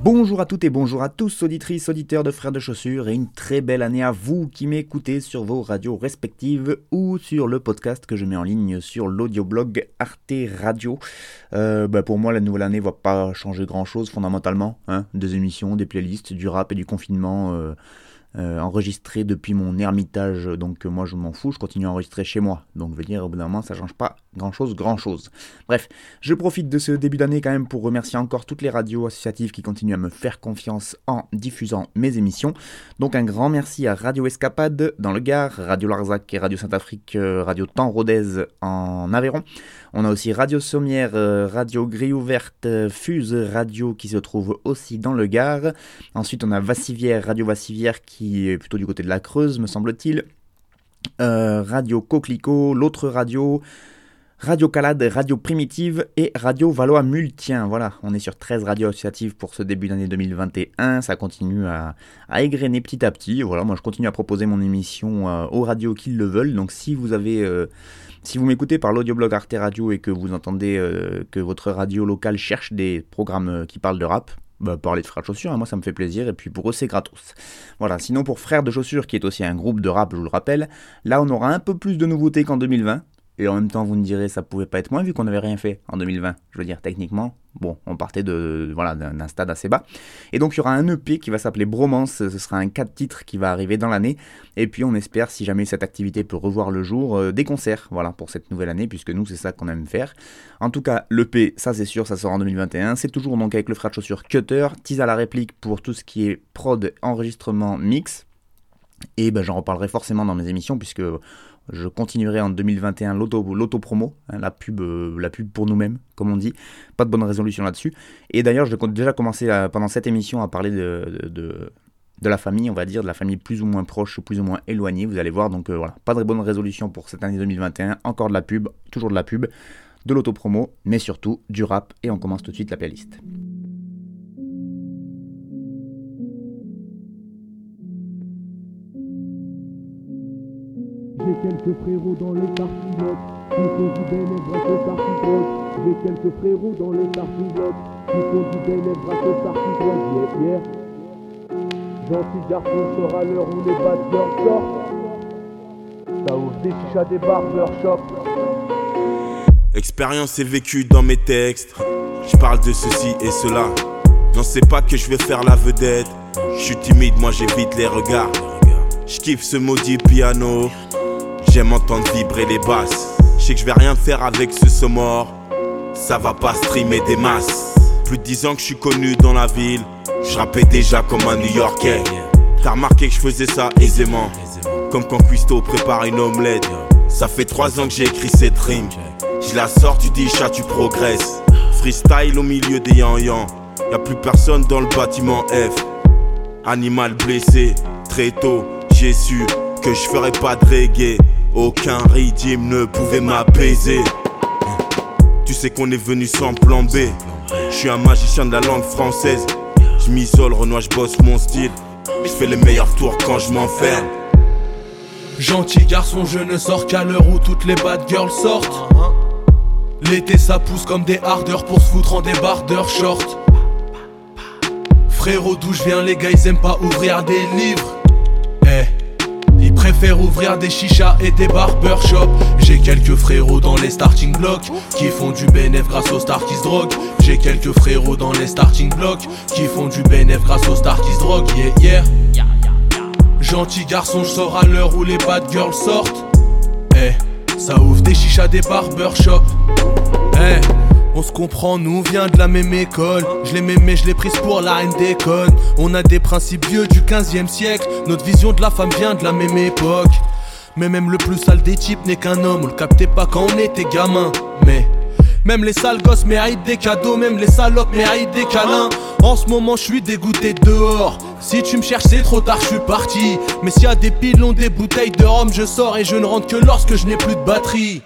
Bonjour à toutes et bonjour à tous, auditrices, auditeurs de Frères de Chaussures, et une très belle année à vous qui m'écoutez sur vos radios respectives ou sur le podcast que je mets en ligne sur l'audioblog Arte Radio. Euh, bah, pour moi, la nouvelle année va pas changer grand chose fondamentalement. Hein des émissions, des playlists, du rap et du confinement. Euh, euh, enregistré depuis mon ermitage, donc euh, moi je m'en fous, je continue à enregistrer chez moi. Donc je veux dire, au bout d'un moment, ça change pas grand chose, grand chose. Bref, je profite de ce début d'année quand même pour remercier encore toutes les radios associatives qui continuent à me faire confiance en diffusant mes émissions. Donc un grand merci à Radio Escapade dans le Gard, Radio Larzac et Radio Saint-Afrique, euh, Radio Temps Rodez en Aveyron. On a aussi Radio Sommière, euh, Radio Grille Ouverte, euh, Fuse Radio qui se trouve aussi dans le Gard. Ensuite, on a Vassivière, Radio Vassivière qui est plutôt du côté de la Creuse, me semble-t-il. Euh, radio Coquelicot, l'autre radio. Radio Calade, Radio Primitive et Radio Valois Multien. Voilà, on est sur 13 radios associatives pour ce début d'année 2021. Ça continue à, à, égrener petit à petit. Voilà, moi je continue à proposer mon émission euh, aux radios qui le veulent. Donc si vous avez euh, si vous m'écoutez par l'audioblog Arte Radio et que vous entendez euh, que votre radio locale cherche des programmes qui parlent de rap, bah, parlez de Frères de Chaussures, hein, moi ça me fait plaisir, et puis pour eux c'est gratos. Voilà, sinon pour Frères de Chaussures, qui est aussi un groupe de rap, je vous le rappelle, là on aura un peu plus de nouveautés qu'en 2020, et en même temps, vous me direz, ça pouvait pas être moins vu qu'on n'avait rien fait en 2020. Je veux dire, techniquement, bon, on partait de voilà d'un stade assez bas. Et donc, il y aura un EP qui va s'appeler Bromance. Ce sera un 4 titres qui va arriver dans l'année. Et puis, on espère, si jamais cette activité peut revoir le jour, euh, des concerts, voilà, pour cette nouvelle année, puisque nous, c'est ça qu'on aime faire. En tout cas, l'EP, ça c'est sûr, ça sort en 2021. C'est toujours donc avec le frère de chaussure Cutter, tease à la réplique pour tout ce qui est prod, enregistrement, mix. Et ben, j'en reparlerai forcément dans mes émissions, puisque je continuerai en 2021 l'auto-promo, hein, la, pub, euh, la pub pour nous-mêmes, comme on dit. Pas de bonne résolution là-dessus. Et d'ailleurs, je compte déjà commencer à, pendant cette émission à parler de, la famille, on va dire, de la famille plus ou moins proche, plus ou moins éloignée. Vous allez voir, donc euh, voilà, pas de bonne résolution pour cette année 2021. Encore de la pub, toujours de la pub, de l'auto-promo, mais surtout du rap. Et on commence tout de suite la playlist. J'ai quelques frérots dans les parties blocs qui font du grâce aux parties drogue. J'ai quelques frérots dans les parties blocs qui font du bénéf grâce aux parties drogue. Yeah, yeah. Gentil garçon sort à l'heure où les bad girls sortent. Ça ouvre des chichas des barbershops. Expérience et vécu dans mes textes. Je parle de ceci et cela. Non, c'est pas que je vais faire la vedette. Je suis timide, moi j'évite les regards. Je kiffe ce maudit piano. J'aime entendre vibrer les basses. Je sais que je vais rien faire avec ce son mort. Ça va pas streamer des masses. Plus de 10 ans que je suis connu dans la ville. Je déjà comme un New Yorkais. T'as remarqué que je faisais ça aisément. Comme quand Cuisto prépare une omelette. Ça fait 3 ans que j'ai écrit cette rime. Je la sors, tu dis chat, tu progresses. Freestyle au milieu des yan-yan. Y'a plus personne dans le bâtiment F. Animal blessé, très tôt, j'ai su que je ferais pas de reggae. Aucun rythme ne pouvait m'apaiser. Tu sais qu'on est venu sans plan B. Je suis un magicien de la langue française. Je m'isole, Renoir, je bosse mon style. Je fais les meilleurs tours quand je m'enferme. Gentil garçon, je ne sors qu'à l'heure où toutes les bad girls sortent. L'été ça pousse comme des hardeurs pour se foutre en débardeur short. Frérot, d'où je viens, les gars ils aiment pas ouvrir des livres. Ils préfèrent ouvrir des chichas et des barbershops. J'ai quelques frérots dans les starting blocks qui font du bénéf grâce aux stars qui se. J'ai quelques frérots dans les starting blocks qui font du bénéf grâce aux stars qui se droguent. Yeah, yeah. Gentil garçon, je sors à l'heure où les bad girls sortent. Eh, ça ouvre des chichas des barbershops. Eh. On se comprend, nous vient de la même école. Je l'ai mais je l'ai prise pour la haine des connes. On a des principes vieux du 15e siècle. Notre vision de la femme vient de la même époque. Mais même le plus sale des types n'est qu'un homme, on le captait pas quand on était gamin. Mais même les sales gosses méritent des cadeaux, même les salopes méritent des câlins. En ce moment, je suis dégoûté dehors. Si tu me cherches, c'est trop tard, je suis parti. Mais s'il y a des pilons, des bouteilles de rhum, je sors et je ne rentre que lorsque je n'ai plus de batterie.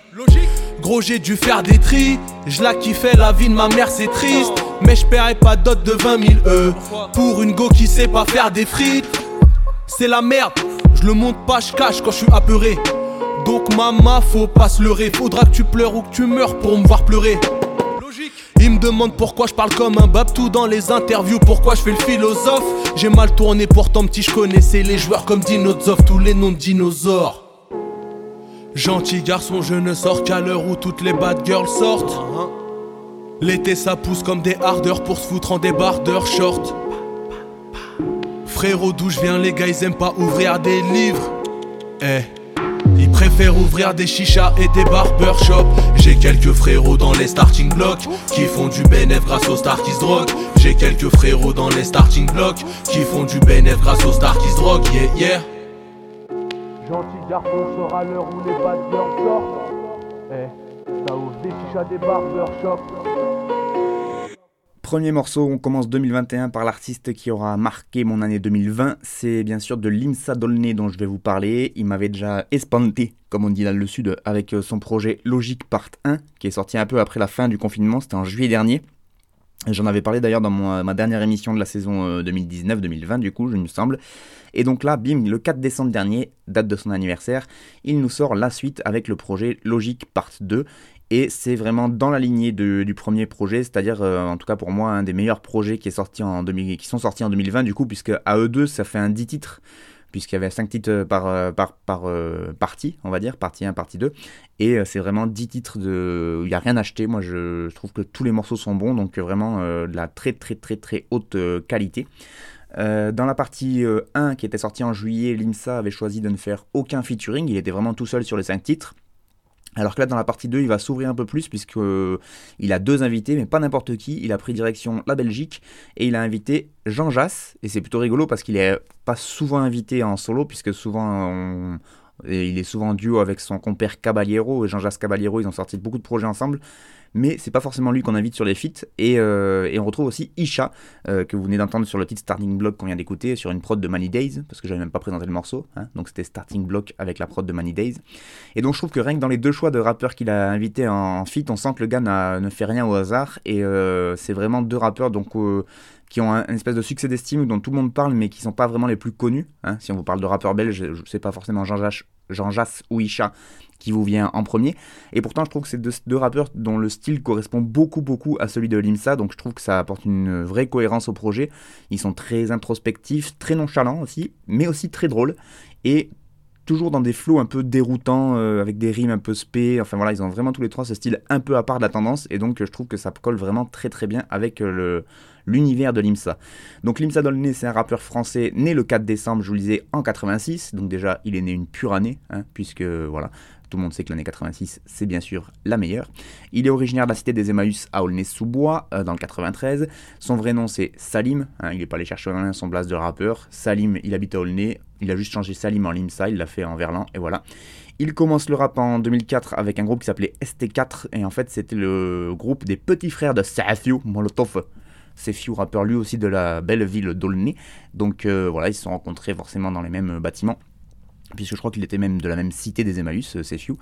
Gros, j'ai dû faire des tris. Je la kiffais, la vie de ma mère, c'est triste. Mais je paierai pas dot de 20 000 E. Pour une go qui sait pas faire des frites. C'est la merde. Je le monte pas, je cache quand je suis apeuré. Donc maman, faut pas se leurrer. Faudra que tu pleures ou que tu meurs pour me voir pleurer. Logique. Il me demande pourquoi je parle comme un babtou dans les interviews, pourquoi je fais le philosophe? J'ai mal tourné, pourtant petit, je connaissais les joueurs comme Dinozov, tous les noms de dinosaures. Gentil garçon, je ne sors qu'à l'heure où toutes les bad girls sortent. L'été ça pousse comme des hardeurs pour se foutre en débardeur short. Frérot, d'où je viens, les gars, ils aiment pas ouvrir des livres. Eh. Ils préfèrent ouvrir des chichas et des barbershops. J'ai quelques frérots dans les starting blocks qui font du bénéf grâce aux stars qui se droguent. J'ai quelques frérots dans les starting blocks qui font du bénéf grâce aux stars qui se droguent. Yeah, yeah. Garçon sera l'heure où les sortent. Eh, ça des chichas, des barbershops. Premier morceau, on commence 2021 par l'artiste qui aura marqué mon année 2020. C'est bien sûr de Limsa Dolné dont je vais vous parler. Il m'avait déjà espanté, comme on dit dans le sud, avec son projet Logique Part 1, qui est sorti un peu après la fin du confinement, c'était en juillet dernier. J'en avais parlé d'ailleurs dans mon- ma dernière émission de la saison euh, 2019-2020, du coup, je me semble. Et donc là, bim, le 4 décembre dernier, date de son anniversaire, il nous sort la suite avec le projet Logique Part 2. Et c'est vraiment dans la lignée du premier projet, c'est-à-dire, euh, en tout cas pour moi, un des meilleurs projets qui, est sorti en 2000 qui sont sortis en 2020, du coup, puisque à eux deux, ça fait un 10 titres, puisqu'il y avait 5 titres par, euh, par, par euh, partie, on va dire, partie 1, partie 2. Et euh, c'est vraiment 10 titres de... Il n'y a rien acheté, moi je, trouve que tous les morceaux sont bons, donc vraiment de la très très très très haute qualité. Dans la partie euh, 1 qui était sortie en juillet, l'IMSA avait choisi de ne faire aucun featuring, il était vraiment tout seul sur les 5 titres. Alors que là, dans la partie 2, il va s'ouvrir un peu plus, puisque euh, il a deux invités, mais pas n'importe qui. Il a pris direction la Belgique et il a invité Jean Jass. Et c'est plutôt rigolo parce qu'il est pas souvent invité en solo, puisque souvent on- il est souvent en duo avec son compère Caballero. Et Jean Jass Caballero, ils ont sorti beaucoup de projets ensemble. Mais c'est pas forcément lui qu'on invite sur les feats. Et, euh, on retrouve aussi Isha, euh, que vous venez d'entendre sur le titre Starting Block qu'on vient d'écouter, sur une prod de Money Days, parce que j'avais même pas présenté le morceau. hein. donc c'était Starting Block avec la prod de Money Days. Et donc je trouve que rien que dans les deux choix de rappeurs qu'il a invités en feat, on sent que le gars ne fait rien au hasard. Et euh, c'est vraiment deux rappeurs donc, qui ont un, une espèce de succès d'estime dont tout le monde parle, mais qui sont pas vraiment les plus connus. hein. Si on vous parle de rappeurs belges, je sais pas forcément Jean Jass ou Isha qui vous vient en premier. Et pourtant, je trouve que c'est deux, rappeurs dont le style correspond beaucoup, beaucoup à celui de Limsa. Donc je trouve que ça apporte une vraie cohérence au projet. Ils sont très introspectifs, très nonchalants aussi, mais aussi très drôles. Et toujours dans des flots un peu déroutants, euh, avec des rimes un peu spé. Enfin voilà, ils ont vraiment tous les trois ce style un peu à part de la tendance. Et donc, je trouve que ça colle vraiment très très bien avec euh, l'univers de Limsa. Donc Limsa Dolné, c'est un rappeur français né le 4 décembre, je vous le disais, en 86. Donc déjà, il est né une pure année, hein, puisque voilà, tout le monde sait que l'année 86, c'est bien sûr la meilleure. Il est originaire de la cité des Emmaüs à Aulnay-sous-Bois, euh, dans le 93. Son vrai nom, c'est Salim. hein, il n'est pas allé chercher un- son blase de rappeur. Salim, il habite à Aulnay. Il a juste changé Salim en Limsa. Il l'a fait en Verlan, et voilà. Il commence le rap en 2004 avec un groupe qui s'appelait ST4. Et en fait, c'était le groupe des petits frères de Safiou Molotov. Sefiu, rappeur lui aussi de la belle ville d'Aulnay. Donc euh, voilà, ils se sont rencontrés forcément dans les mêmes bâtiments puisque je crois qu'il était même de la même cité des Emmaüs, euh, Sefiu.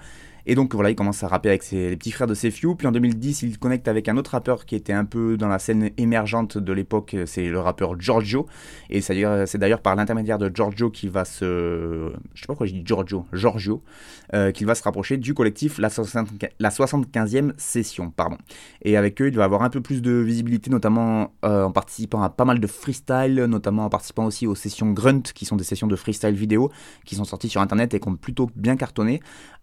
Et donc voilà, il commence à rapper avec ses, les petits frères de Sefiu. Puis en 2010, il connecte avec un autre rappeur qui était un peu dans la scène émergente de l'époque, euh, c'est le rappeur Giorgio. Et c'est d'ailleurs- par l'intermédiaire de Giorgio qu'il va se... Je sais pas pourquoi je dis Giorgio, Giorgio, euh, qu'il va se rapprocher du collectif La, 60 la 75e session. Pardon. Et avec eux, il va avoir un peu plus de visibilité, notamment euh, en participant à pas mal de freestyle, notamment en participant aussi aux sessions Grunt, qui sont des sessions de freestyle vidéo, qui sont sorties sur Internet et qui ont plutôt bien cartonné.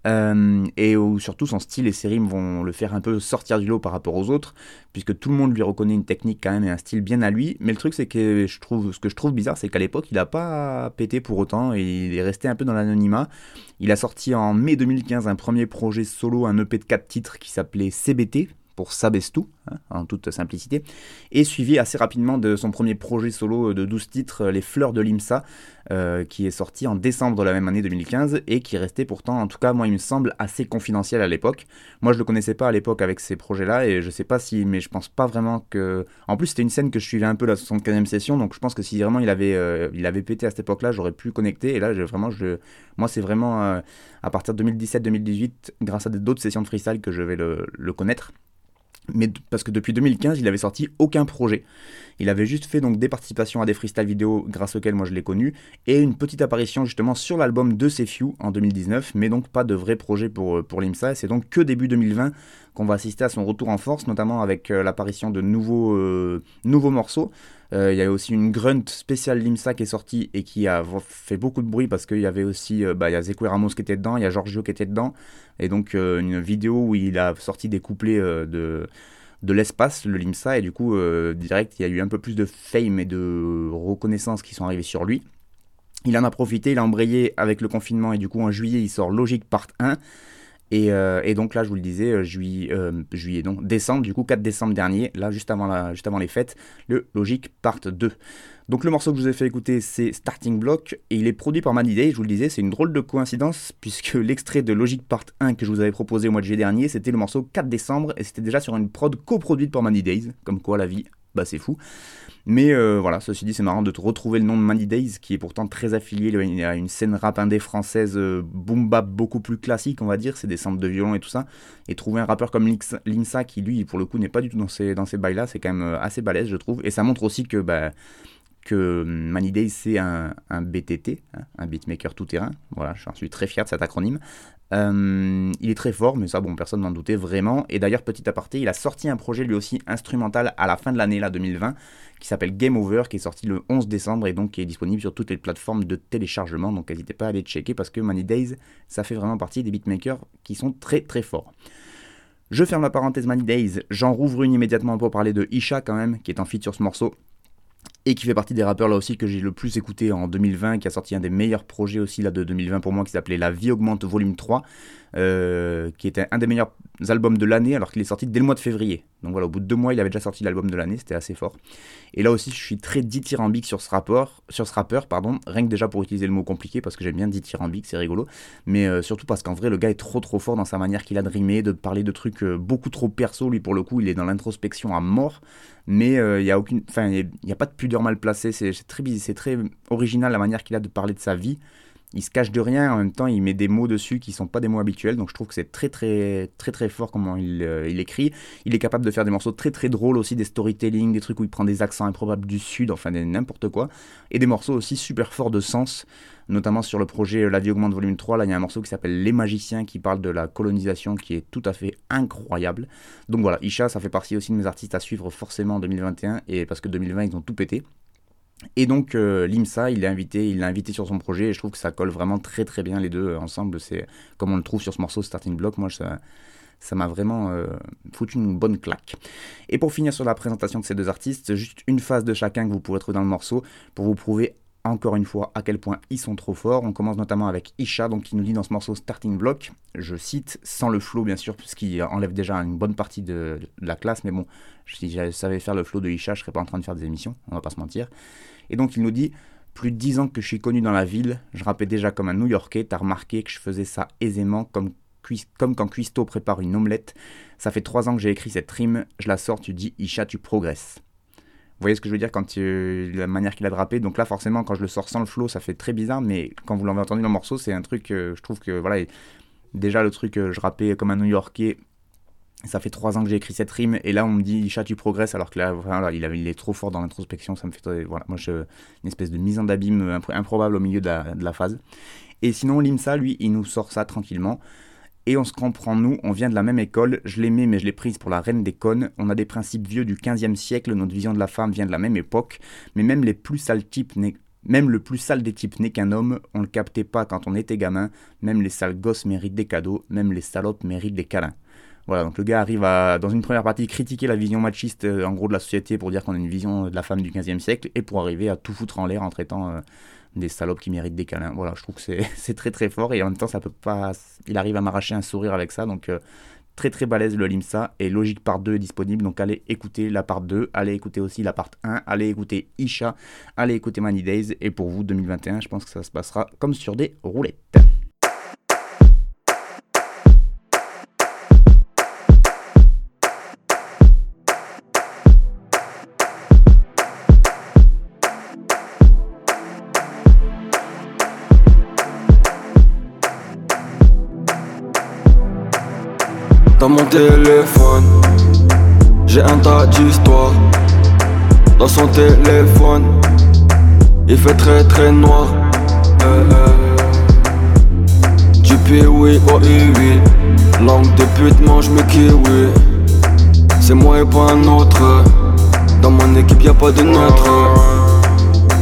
Euh, et où surtout son style et ses rimes vont le faire un peu sortir du lot par rapport aux autres, puisque tout le monde lui reconnaît une technique quand même et un style bien à lui. Mais le truc, c'est que je trouve, ce que je trouve bizarre, c'est qu'à l'époque, il n'a pas pété pour autant, et il est resté un peu dans l'anonymat. Il a sorti en mai 2015 un premier projet solo, un EP de 4 titres qui s'appelait CBT, pour Sabestou, hein, en toute simplicité, et suivi assez rapidement de son premier projet solo de 12 titres, Les Fleurs de l'IMSA, euh, qui est sorti en décembre de la même année 2015 et qui restait pourtant, en tout cas, moi, il me semble assez confidentiel à l'époque. Moi, je le connaissais pas à l'époque avec ces projets-là et je sais pas si, mais je pense pas vraiment que. En plus, c'était une scène que je suivais un peu la 75e session, donc je pense que si vraiment il avait, euh, il avait pété à cette époque-là, j'aurais pu connecter. Et là, vraiment, je, moi, c'est vraiment euh, à partir de 2017-2018, grâce à d'autres sessions de freestyle, que je vais le connaître mais parce que depuis 2015, il avait sorti aucun projet. Il avait juste fait des participations à des freestyle vidéo grâce auxquels moi je l'ai connu et une petite apparition justement sur l'album de Few en 2019, mais donc pas de vrai projet pour, euh, pour l'IMSA. C'est donc que début 2020 qu'on va assister à son retour en force, notamment avec euh, l'apparition de nouveaux, euh, nouveaux morceaux. Il y a aussi une grunt spéciale Limsa qui est sortie et qui a fait beaucoup de bruit parce qu'il y avait aussi bah, y a Ramos qui était dedans, il y a Giorgio qui était dedans, et donc une vidéo où il a sorti des couplets de de l'espace, le Limsa, et du coup, euh, direct, il y a eu un peu plus de fame et de reconnaissance qui sont arrivés sur lui. Il en a profité, il a embrayé avec le confinement, et du coup, en juillet, il sort Logique Part 1. Euh, et, donc là, je vous le disais, euh, juillet, juillet, non, décembre, du coup, 4 décembre dernier, là, juste avant, les fêtes, le Logique Part 2. Donc le morceau que je vous ai fait écouter, c'est Starting Block, et il est produit par Money Day, je vous le disais, c'est une drôle de coïncidence, puisque l'extrait de Logic Part 1 que je vous avais proposé au mois de juillet dernier, c'était le morceau 4 décembre, et c'était déjà sur une prod coproduite par Money Days, comme quoi la vie, bah c'est fou. Mais euh, voilà, ceci dit, c'est marrant de retrouver le nom de Money Days, qui est pourtant très affilié à une scène rap indé française euh, boom bap beaucoup plus classique, on va dire, c'est des samples de violon et tout ça. Et trouver un rappeur comme Linsa, qui lui, pour le coup, n'est pas du tout dans ces, dans ces bails-là, c'est quand même euh, assez balèze, je trouve. Et ça montre aussi que bah, que Money c'est un, BTT, hein, un beatmaker tout-terrain. Voilà, j'en suis très fier de cet acronyme. Euh, il est très fort, mais ça, bon, personne n'en doutait vraiment. Et d'ailleurs, petit aparté, il a sorti un projet lui aussi instrumental à la fin de l'année, là, 2020, qui s'appelle Game Over, qui est sorti le 11 décembre et donc qui est disponible sur toutes les plateformes de téléchargement. Donc n'hésitez pas à aller checker parce que Money Days, ça fait vraiment partie des beatmakers qui sont très très forts. Je ferme la parenthèse Money Days, j'en rouvre une immédiatement pour parler de Isha quand même, qui est en feat sur ce morceau et qui fait partie des rappeurs là aussi que j'ai le plus écouté en 2020, qui a sorti un des meilleurs projets aussi là de 2020 pour moi, qui s'appelait La vie augmente volume 3, euh, qui était un des meilleurs albums de l'année alors qu'il est sorti dès le mois de février. Donc voilà, au bout de deux mois, il avait déjà sorti l'album de l'année, c'était assez fort. Et là aussi, je suis très dithyrambique sur ce rapport, sur ce rappeur, pardon, rien que déjà pour utiliser le mot compliqué parce que j'aime bien dithyrambique, c'est rigolo, mais euh, surtout parce qu'en vrai, le gars est trop trop fort dans sa manière qu'il a de rimer, de parler de trucs euh, beaucoup trop perso. Lui, pour le coup, il est dans l'introspection à mort, mais il n'y a aucune, il n'y a, pas de pudeur mal placée. C'est très, c'est très original la manière qu'il a de parler de sa vie il se cache de rien, en même temps il met des mots dessus qui sont pas des mots habituels, donc je trouve que c'est très très très très fort comment il, euh, il, écrit. Il est capable de faire des morceaux très très drôles aussi, des storytelling, des trucs où il prend des accents improbables du sud, enfin n'importe quoi, et des morceaux aussi super forts de sens, notamment sur le projet La vie augmente volume 3, là il y a un morceau qui s'appelle Les magiciens qui parle de la colonisation qui est tout à fait incroyable. Donc voilà, Isha ça fait partie aussi de mes artistes à suivre forcément en 2021, et parce que 2020 ils ont tout pété. Et donc euh, l'IMSA, il l'a invité, il l'a invité sur son projet et je trouve que ça colle vraiment très très bien les deux euh, ensemble. C'est comme on le trouve sur ce morceau Starting Block. Moi, ça, m'a vraiment euh, foutu une bonne claque. Et pour finir sur la présentation de ces deux artistes, juste une phase de chacun que vous pourrez trouver dans le morceau pour vous prouver encore une fois à quel point ils sont trop forts. On commence notamment avec Isha, donc qui nous dit dans ce morceau Starting Block, je cite, sans le flow bien sûr, puisqu'il enlève déjà une bonne partie de, la classe, mais bon, si je savais faire le flow de Isha, je serais pas en train de faire des émissions, on va pas se mentir. Et donc il nous dit Plus de 10 ans que je suis connu dans la ville, je rappais déjà comme un New Yorkais, t'as remarqué que je faisais ça aisément, comme, comme quand Cuisto prépare une omelette. Ça fait 3 ans que j'ai écrit cette rime, je la sors, tu dis Isha, tu progresses. Vous voyez ce que je veux dire quand la manière qu'il a de rapper. Donc là, forcément, quand je le sors sans le flow, ça fait très bizarre. Mais quand vous l'avez entendu dans le morceau, c'est un truc, je trouve que voilà, déjà le truc, je rappais comme un New-Yorkais ça fait trois ans que j'ai écrit cette rime et là on me dit chat tu progresses alors que là voilà, il, il, est trop fort dans l'introspection ça me fait voilà moi je une espèce de mise en abîme improbable au milieu de la, phase et sinon Limsa lui il nous sort ça tranquillement et on se comprend nous on vient de la même école. Je l'aimais mais je l'ai prise pour la reine des connes. On a des principes vieux du 15e siècle. Notre vision de la femme vient de la même époque. Mais même les plus sales types même le plus sale des types n'est qu'un homme, on le captait pas quand on était gamin, même les sales gosses méritent des cadeaux, même les salopes méritent des câlins. Voilà, donc le gars arrive à, dans une première partie, critiquer la vision machiste euh, en gros de la société pour dire qu'on a une vision de la femme du 15e siècle et pour arriver à tout foutre en l'air en traitant euh, des salopes qui méritent des câlins. Voilà, je trouve que c'est très très fort et en même temps, ça peut pas. Il arrive à m'arracher un sourire avec ça, donc euh, Très très balèze le Limsa et Logique Part 2 est disponible donc allez écouter la part 2, allez écouter aussi la part 1, allez écouter Isha, allez écouter Money Days et pour vous 2021 je pense que ça se passera comme sur des roulettes. Téléphone, j'ai un tas d'histoires. Dans son téléphone, il fait très très noir. Euh, euh. Du oui au oui. Langue de pute mange mes kiwi. C'est moi et pas un autre. Dans mon équipe y'a pas de neutre.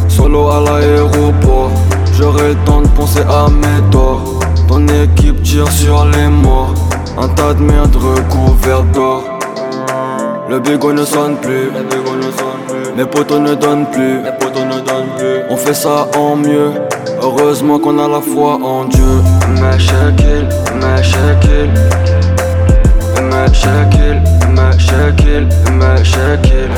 Solo à l'aéroport, j'aurai le temps de penser à mes torts. Ton équipe tire sur les morts. Un tas de merde recouvert d'or. Le bigot ne sonne plus. Mes potos ne donnent plus. On fait ça en mieux. Heureusement qu'on a la foi en Dieu. Mashakil, mashakil Mashakil, mashakil, mashakil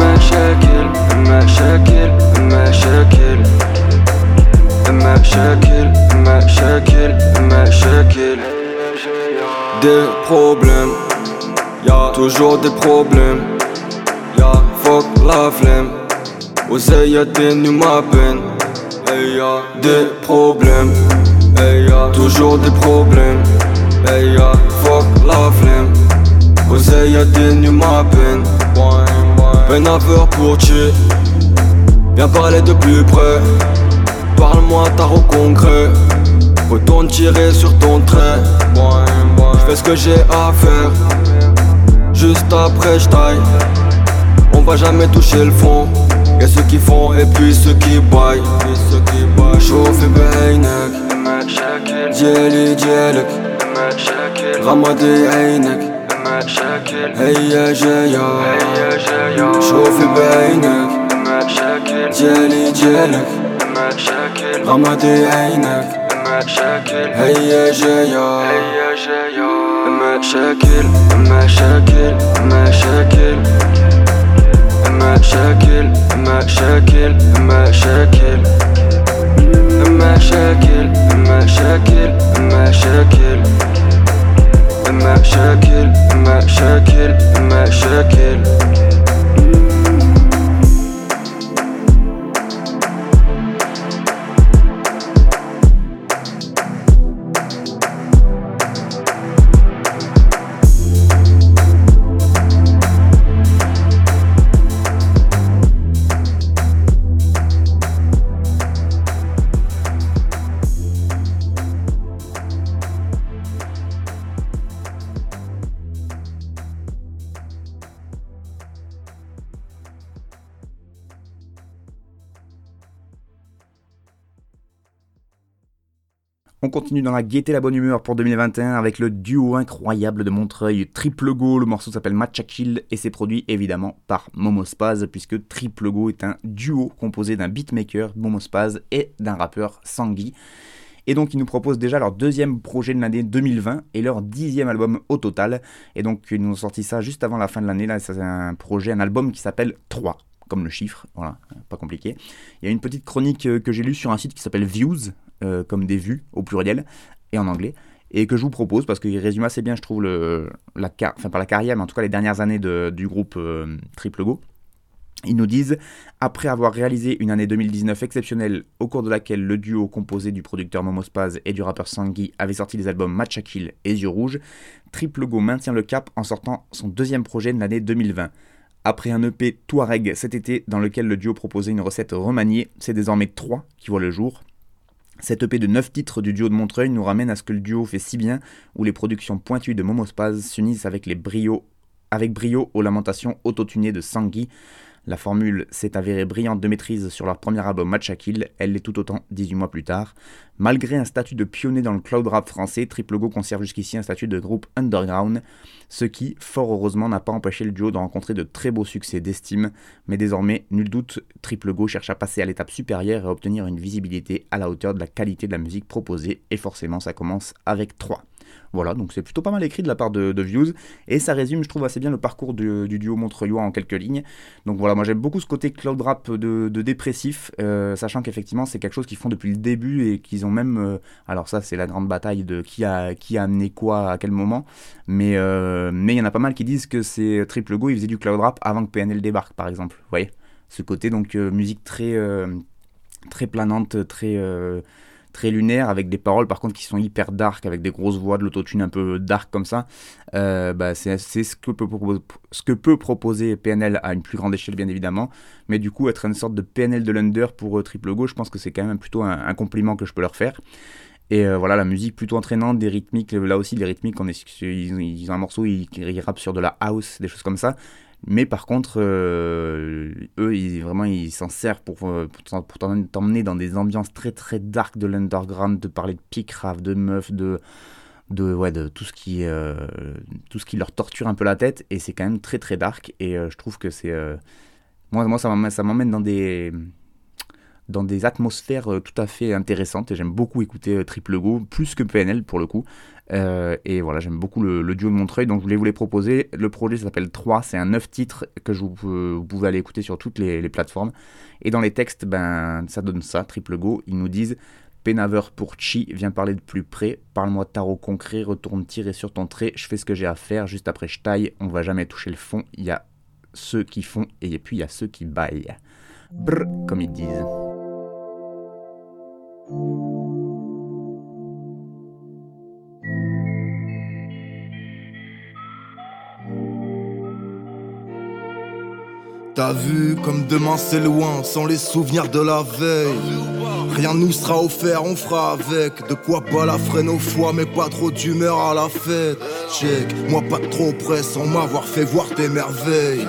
Mashakil, mashakil, mashakil Mashakil, mashakil, mashakil des problèmes, y'a toujours des problèmes, y'a fuck la flemme, oseille des ma peine, et y'a des problèmes, et y'a toujours des problèmes, et y'a fuck la flemme, oseille des ma peine, peine à peur pour tuer, viens parler de plus près, parle-moi tard au concret. Retourne tirer sur ton trait fais ce que j'ai à faire? Juste après, je taille. On va jamais toucher le fond. Y'a ceux qui font et puis ceux qui baillent. Chauffe Beynek. Jelly Jelek. Ramadi Heinek. Hey ya ya. Chauffe Beynek. Jelly Jelek. Ramadi Heinek. Hey ya ya. هيا جاية مشاكل مشاكل مشاكل مشاكل مشاكل مشاكل مشاكل مشاكل مشاكل مشاكل On continue dans la gaieté, la bonne humeur pour 2021 avec le duo incroyable de Montreuil, Triple Go. Le morceau s'appelle Matcha Kill et c'est produit évidemment par Momo Spaz puisque Triple Go est un duo composé d'un beatmaker, Momo Spaz, et d'un rappeur, Sangui. Et donc ils nous proposent déjà leur deuxième projet de l'année 2020 et leur dixième album au total. Et donc ils nous ont sorti ça juste avant la fin de l'année. Là, c'est un projet, un album qui s'appelle 3 comme le chiffre, voilà, pas compliqué. Il y a une petite chronique euh, que j'ai lue sur un site qui s'appelle Views, euh, comme des vues au pluriel, et en anglais, et que je vous propose parce qu'il résume assez bien, je trouve, le, la, enfin pas la carrière, mais en tout cas les dernières années de, du groupe euh, Triple Go. Ils nous disent, après avoir réalisé une année 2019 exceptionnelle au cours de laquelle le duo composé du producteur Momo Spaz et du rappeur Sangui avait sorti les albums Match Kill et Yeux Rouges, Triple Go maintient le cap en sortant son deuxième projet de l'année 2020. Après un EP Touareg cet été dans lequel le duo proposait une recette remaniée, c'est désormais 3 qui voient le jour, cette EP de 9 titres du duo de Montreuil nous ramène à ce que le duo fait si bien, où les productions pointues de Momospaz s'unissent avec, les brio, avec brio aux lamentations autotunées de Sangui, la formule s'est avérée brillante de maîtrise sur leur premier album Match Kill, elle l'est tout autant 18 mois plus tard. Malgré un statut de pionnier dans le cloud rap français, Triple Go conserve jusqu'ici un statut de groupe underground, ce qui, fort heureusement, n'a pas empêché le duo de rencontrer de très beaux succès d'estime, mais désormais, nul doute, Triple Go cherche à passer à l'étape supérieure et à obtenir une visibilité à la hauteur de la qualité de la musique proposée, et forcément ça commence avec 3. Voilà, donc c'est plutôt pas mal écrit de la part de, Views, et ça résume, je trouve, assez bien le parcours du, duo Montreuil en quelques lignes. Donc voilà, moi j'aime beaucoup ce côté cloud rap de, dépressif, euh, sachant qu'effectivement c'est quelque chose qu'ils font depuis le début et qu'ils ont même... Euh, alors ça c'est la grande bataille de qui a, qui a amené quoi à quel moment, mais euh, mais il y en a pas mal qui disent que c'est Triple Go, il faisait du cloud rap avant que PNL débarque par exemple, vous voyez? Ce côté donc musique très, très planante, très très lunaire avec des paroles par contre qui sont hyper dark avec des grosses voix de l'autotune un peu dark comme ça. Euh, bah, c'est ce que, peut, ce que peut proposer PNL à une plus grande échelle bien évidemment. Mais du coup être une sorte de PNL de l'under pour euh, Triple Go je pense que c'est quand même plutôt un, compliment que je peux leur faire. Et euh, voilà, la musique plutôt entraînante, des rythmiques, là aussi les rythmiques, on est, ils, ont un morceau, ils, ils sur de la house, des choses comme ça. Mais par contre, euh, eux, ils, vraiment, ils s'en servent pour, euh, pour t'emmener dans des ambiances très très dark de l'underground, de parler de picraft, de meufs, de, de, ouais, de tout, ce qui, euh, tout ce qui leur torture un peu la tête. Et c'est quand même très très dark. Et je trouve que c'est. moi, moi, ça m'emmène dans des dans des atmosphères tout à fait intéressantes et j'aime beaucoup écouter Triple Go plus que PNL pour le coup euh, et voilà, j'aime beaucoup le, duo de Montreuil, donc je voulais vous les proposer. Le projet s'appelle 3, c'est un 9 titres que vous, pouvez aller écouter sur toutes les, plateformes. Et dans les textes, ben, ça donne ça, triple go. Ils nous disent Pénaveur pour Chi, viens parler de plus près. Parle-moi de tarot concret, retourne tirer sur ton trait. Je fais ce que j'ai à faire, juste après je taille. On va jamais toucher le fond. Il y a ceux qui font et puis il y a ceux qui baillent. Brr, comme ils disent. T'as vu comme demain c'est loin, sans les souvenirs de la veille. Rien nous sera offert, on fera avec. De quoi pas la freine au foie, mais pas trop d'humeur à la fête. Check, moi pas trop près sans m'avoir fait voir tes merveilles.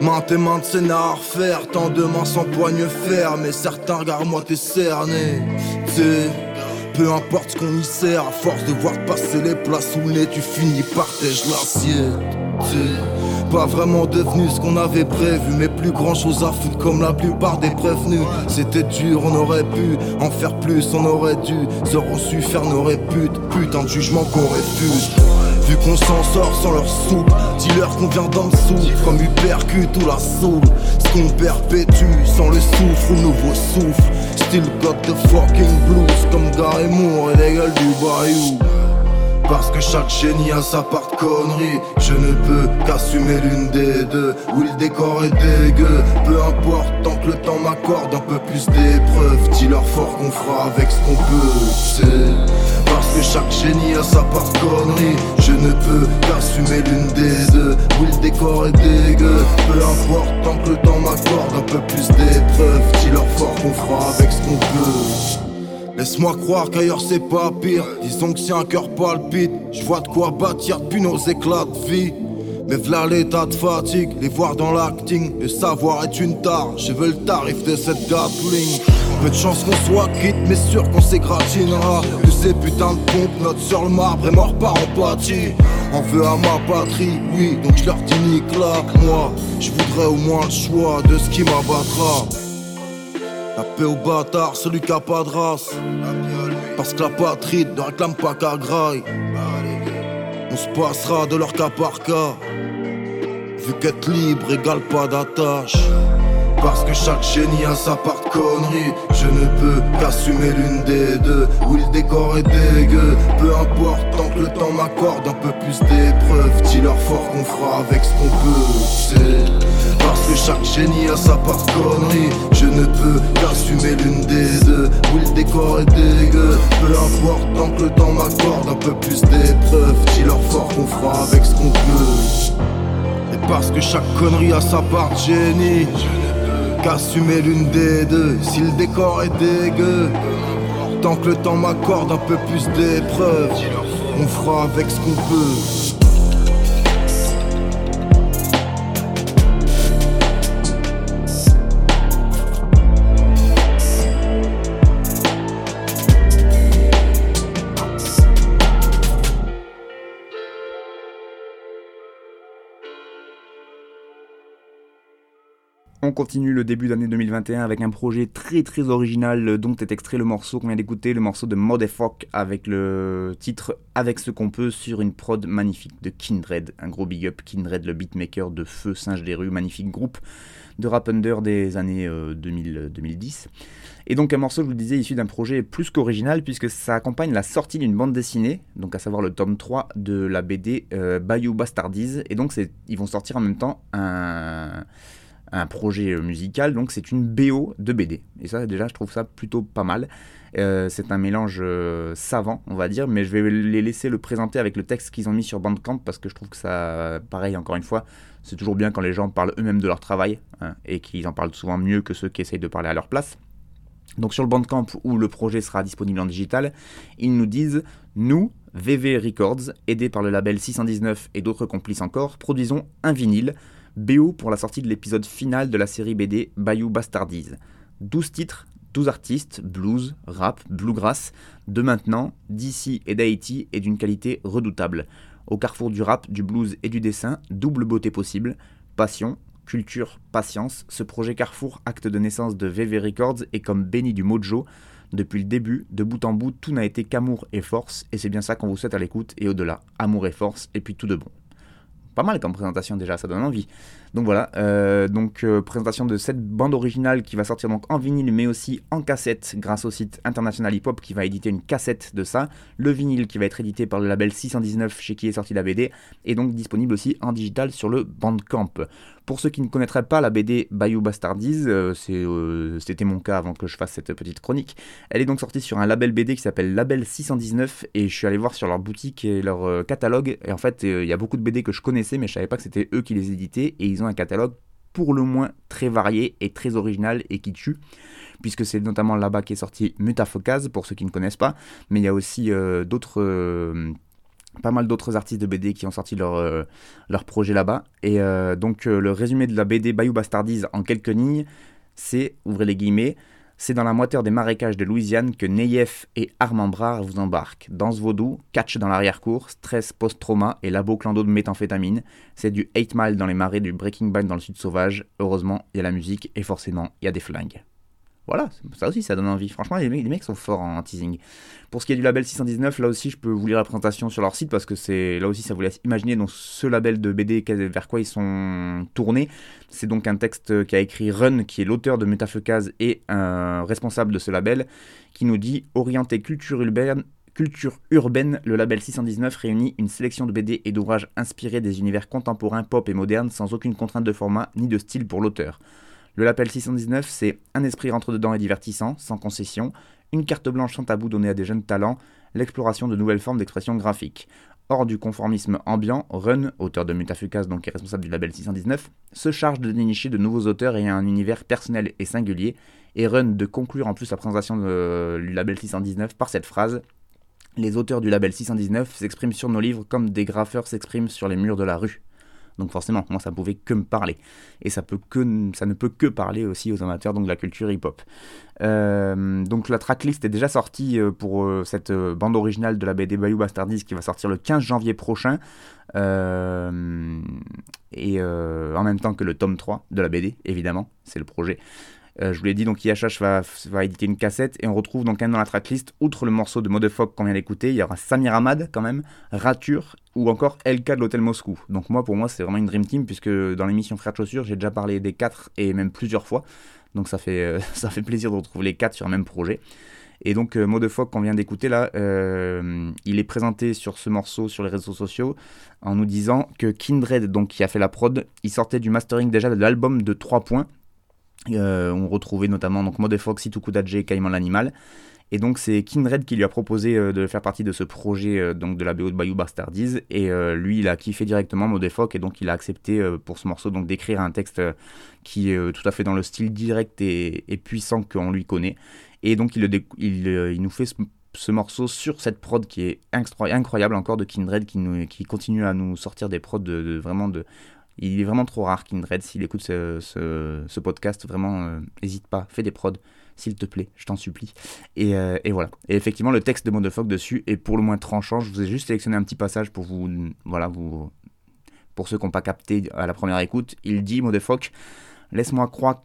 Main tes mains de scénar faire, tant de mains sans poigne faire. Mais certains regarde-moi t'es cerné. T'sais, peu importe ce qu'on y sert, à force de voir passer les places sous le nez, tu finis par l'assiette. Pas vraiment devenu ce qu'on avait prévu, mais plus grand chose à foutre comme la plupart des prévenus. C'était dur, on aurait pu en faire plus, on aurait dû se reçu faire nos réputes. Putain de jugement qu'on réfute. Vu qu'on s'en sort sans leur soupe, dis-leur qu'on vient d'en dessous, comme hypercute ou la soupe. Ce qu'on perpétue sans le souffle ou nouveau souffle. Still got the fucking blues comme Gary Moore et les gueules du bayou. Parce que chaque génie a sa part de connerie Je ne peux qu'assumer l'une des deux Où le décor est dégueu Peu importe tant que le temps m'accorde un peu plus d'épreuves Dis-leur fort qu'on fera avec ce qu'on peut C'est que chaque génie a sa part connerie Je ne peux qu'assumer l'une des deux Où le décor est dégueu Peu importe tant que le temps m'accorde un peu plus d'épreuves Dis-leur fort qu'on fera avec ce qu'on peut Laisse-moi croire qu'ailleurs c'est pas pire. Disons que si un cœur palpite, je vois de quoi bâtir depuis nos éclats de vie. Mais v'là l'état de fatigue, les voir dans l'acting, le savoir est une tare. Je veux le tarif de cette Gatling. Peu de chance qu'on soit quitte, mais sûr qu'on s'égratignera. Ces putains de pompes notent sur le marbre et mort par empathie. On veut à ma patrie, oui, donc je leur dis nique là. Moi, je voudrais au moins le choix de ce qui m'abattra. La paix au bâtard, celui qui a pas de race. Parce que la patrie ne réclame pas qu'à graille. On se passera de leur cas par cas. Vu qu'être libre égale pas d'attache. Parce que chaque génie a sa part de connerie Je ne peux qu'assumer l'une des deux. Où le décor est dégueu. Peu importe tant que le temps m'accorde un peu plus d'épreuves Dis-leur fort qu'on fera avec ce qu'on peut parce que chaque génie a sa part de connerie Je ne peux qu'assumer l'une des deux. Où le décor est dégueu. Peu importe tant que le temps m'accorde un peu plus d'épreuves Dis-leur fort qu'on fera avec ce qu'on peut Et parce que chaque connerie a sa part de génie Qu'assumer l'une des deux Si le décor est dégueu. Tant que le temps m'accorde un peu plus d'épreuves On fera avec ce qu'on peut On continue le début d'année 2021 avec un projet très très original dont est extrait le morceau qu'on vient d'écouter, le morceau de Modefock avec le titre Avec ce qu'on peut sur une prod magnifique de Kindred. Un gros big up, Kindred le beatmaker de Feu Singe des rues, magnifique groupe de rap under des années 2000, 2010. Et donc un morceau, je vous le disais, issu d'un projet plus qu'original puisque ça accompagne la sortie d'une bande dessinée, donc à savoir le tome 3 de la BD euh, Bayou Bastardies. Et donc ils vont sortir en même temps un un projet euh, musical, donc c'est une BO de BD. Et ça, déjà, je trouve ça plutôt pas mal. Euh, c'est un mélange euh, savant, on va dire, mais je vais les laisser le présenter avec le texte qu'ils ont mis sur Bandcamp parce que je trouve que ça, pareil, encore une fois, c'est toujours bien quand les gens parlent eux-mêmes de leur travail hein, et qu'ils en parlent souvent mieux que ceux qui essayent de parler à leur place. Donc sur le Bandcamp où le projet sera disponible en digital, ils nous disent Nous, VV Records, aidés par le label 619 et d'autres complices encore, produisons un vinyle BO pour la sortie de l'épisode final de la série BD Bayou Bastardies. 12 titres, 12 artistes, blues, rap, bluegrass, de maintenant, d'ici et d'Haïti et d'une qualité redoutable. Au carrefour du rap, du blues et du dessin, double beauté possible, passion, culture, patience, ce projet Carrefour, acte de naissance de VV Records, est comme béni du mojo. Depuis le début, de bout en bout, tout n'a été qu'amour et force, et c'est bien ça qu'on vous souhaite à l'écoute et au-delà. Amour et force, et puis tout de bon pas mal comme présentation déjà, ça donne envie. Donc voilà, euh, donc euh, présentation de cette bande originale qui va sortir donc en vinyle mais aussi en cassette grâce au site International Hip Hop qui va éditer une cassette de ça. Le vinyle qui va être édité par le label 619 chez qui est sorti la BD et donc disponible aussi en digital sur le Bandcamp. Pour ceux qui ne connaîtraient pas la BD Bayou Bastardies, euh, euh, c'était mon cas avant que je fasse cette petite chronique. Elle est donc sortie sur un label BD qui s'appelle Label 619 et je suis allé voir sur leur boutique et leur catalogue. Et en fait, il y a beaucoup de BD que je connaissais, mais je savais pas que c'était eux qui les éditaient. Et ont un catalogue pour le moins très varié et très original et qui tue puisque c'est notamment là-bas qu'est sorti Mutafocase, pour ceux qui ne connaissent pas, mais il y a aussi d'autres pas mal d'autres artistes de BD qui ont sorti leur, euh, leur projet là-bas. Et euh, donc euh, le résumé de la BD Bayou Bastardies en quelques lignes, c'est, ouvrez les guillemets, c'est dans la moiteur des marécages de Louisiane que Neyef et Armand Brard vous embarquent. Danse vaudou, catch dans l'arrière-cour, stress post-trauma et labo clando de méthamphétamine. C'est du 8 Mile dans les marais du Breaking Bad dans le sud sauvage. Heureusement, il y a la musique et forcément, il y a des flingues. Voilà, ça aussi, ça donne envie. Franchement, les mecs, sont forts en teasing. Pour ce qui est du label 619, là aussi, je peux vous lire la présentation sur leur site parce que c'est là aussi, ça vous laisse imaginer donc ce label de BD vers quoi ils sont tournés. C'est donc un texte qu'a écrit Run, qui est l'auteur de Metafeucase et un responsable de ce label, qui nous dit orienté culture urbaine. Culture urbaine, le label 619 réunit une sélection de BD et d'ouvrages inspirés des univers contemporains, pop et modernes sans aucune contrainte de format ni de style pour l'auteur. Le Lapel 619, c'est un esprit rentre-dedans et divertissant, sans concession, une carte blanche sans tabou donnée à des jeunes talents, l'exploration de nouvelles formes d'expression graphique. Hors du conformisme ambiant, Run, auteur de Mutafukas, donc est responsable du label 619, se charge de dénicher de nouveaux auteurs ayant un univers personnel et singulier, et Run de conclure en plus la présentation du label 619 par cette phrase Les auteurs du label 619 s'expriment sur nos livres comme des graffeurs s'expriment sur les murs de la rue. Donc forcément, moi ça pouvait que me parler. Et ça, ne peut que parler aussi aux amateurs donc, de la culture hip-hop. Euh, donc la tracklist est déjà sortie euh, pour euh, cette bande originale de la BD Bayou Bastardies qui va sortir le 15 janvier prochain. et en même temps que le tome 3 de la BD, évidemment, c'est le projet. Euh, je vous l'ai dit, donc IHH va, éditer une cassette et on retrouve donc quand même dans la tracklist, outre le morceau de Motherfuck qu'on vient d'écouter, il y aura Samir Ahmad quand même, Rature ou encore LK de l'Hôtel Moscou. Donc moi, pour moi, c'est vraiment une dream team puisque dans l'émission Frères de Chaussures, j'ai déjà parlé des quatre et même plusieurs fois. Donc ça fait, euh, plaisir de retrouver les quatre sur un même projet. Et donc, euh, Motherfuck qu'on vient d'écouter là, euh, il est présenté sur ce morceau sur les réseaux sociaux en nous disant que Kindred, donc qui a fait la prod, il sortait du mastering déjà de l'album de 3 points euh, on retrouvait notamment donc Modefox, Itukudaje, Caïman l'animal. Et donc c'est Kindred qui lui a proposé euh, de faire partie de ce projet euh, donc de la BO de Bayou Bastardies. Et lui, il a kiffé directement Modefox et donc il a accepté pour ce morceau donc d'écrire un texte qui est tout à fait dans le style direct et, puissant qu'on lui connaît. Et donc il, nous fait ce, morceau sur cette prod qui est incroyable encore de Kindred qui continue à nous sortir des prods de vraiment de il est vraiment trop rare Kindred, s'il écoute ce, podcast, vraiment, n'hésite euh, pas, fais des prods, s'il te plaît, je t'en supplie. Euh, et, voilà. Et effectivement, le texte de Modefoc dessus est pour le moins tranchant. Je vous ai juste sélectionné un petit passage pour vous, voilà, vous, pour ceux qui n'ont pas capté à la première écoute. Il dit, Modefoc, Laisse-moi croire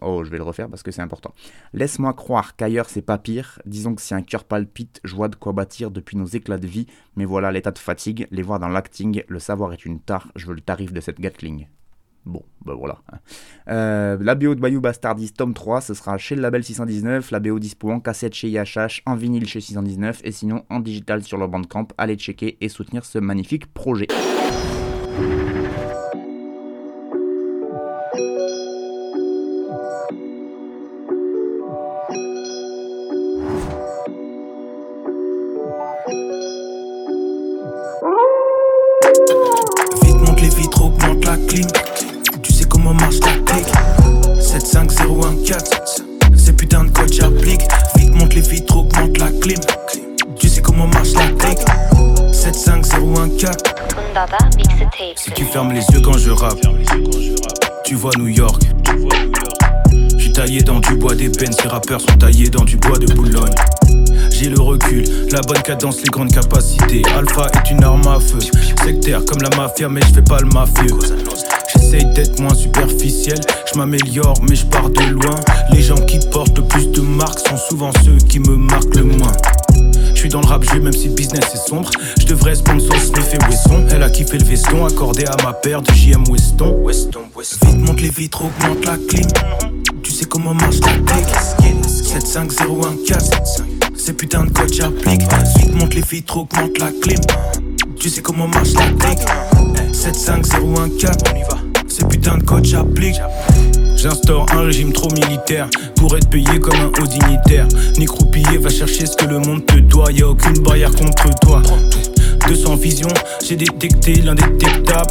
Oh, je vais le refaire parce que c'est important. Laisse-moi croire qu'ailleurs c'est pas pire. Disons que si un cœur palpite, je vois de quoi bâtir depuis nos éclats de vie. Mais voilà l'état de fatigue, les voir dans l'acting, le savoir est une tare. Je veux le tarif de cette Gatling. Bon, ben voilà. Euh, la BO de Bayou Bastardis tome 3, ce sera chez le label 619, la BO dispo en cassette chez IHH, en vinyle chez 619 et sinon en digital sur leur bandcamp. Allez checker et soutenir ce magnifique projet. Si tu fermes les yeux quand je rappe, tu vois New York. J'suis taillé dans du bois d'ébène, ces rappeurs sont taillés dans du bois de Boulogne. J'ai le recul, la bonne cadence, les grandes capacités. Alpha est une arme à feu. Sectaire comme la mafia, mais je fais pas le mafieux. J'essaye d'être moins superficiel, je m'améliore, mais je pars de loin. Les gens qui portent le plus de marques sont souvent ceux qui me marquent le moins. Je suis dans le rap jeu même si le business est sombre. Je devrais sponsor sniffer Weston Elle a kiffé le veston accordé à ma paire de JM Weston. Vite monte les vitres, augmente la clim. Tu sais comment marche la clique 75014 Ces putains de codes j'applique Vite monte les vitres, augmente la clim. Tu sais comment marche la clique 75014 On y va Ces putains de codes j'applique J'instaure un régime trop militaire pour être payé comme un haut dignitaire. Ni croupillé, va chercher ce que le monde te doit. Y a aucune barrière contre toi. 200 visions, j'ai détecté l'indétectable.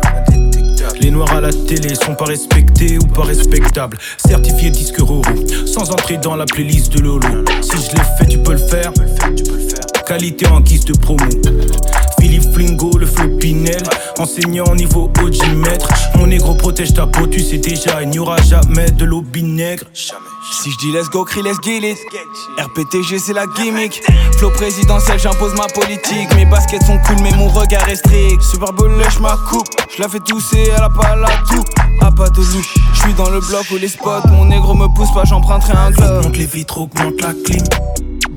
Les noirs à la télé sont pas respectés ou pas respectables. Certifié disque Roro, sans entrer dans la playlist de Lolo. Si je l'ai fait, tu peux le faire. Qualité en guise de promo. Philippe Flingo, le flow Pinel. Enseignant niveau OG maître. Mon négro protège ta peau, tu sais déjà, il n'y aura jamais de l'eau vinaigre. Si je dis let's go, crie let's get it. RPTG, c'est la gimmick. Flow présidentiel, j'impose ma politique. Mes baskets sont cool, mais mon regard est strict. Super Bowl, lèche ma coupe. Je la fais tousser, elle a pas la tout. Ah, pas de loup. Je suis dans le bloc où les spots. Mon négro me pousse pas, j'emprunterai un globe. Monte les vitres, augmente la clim.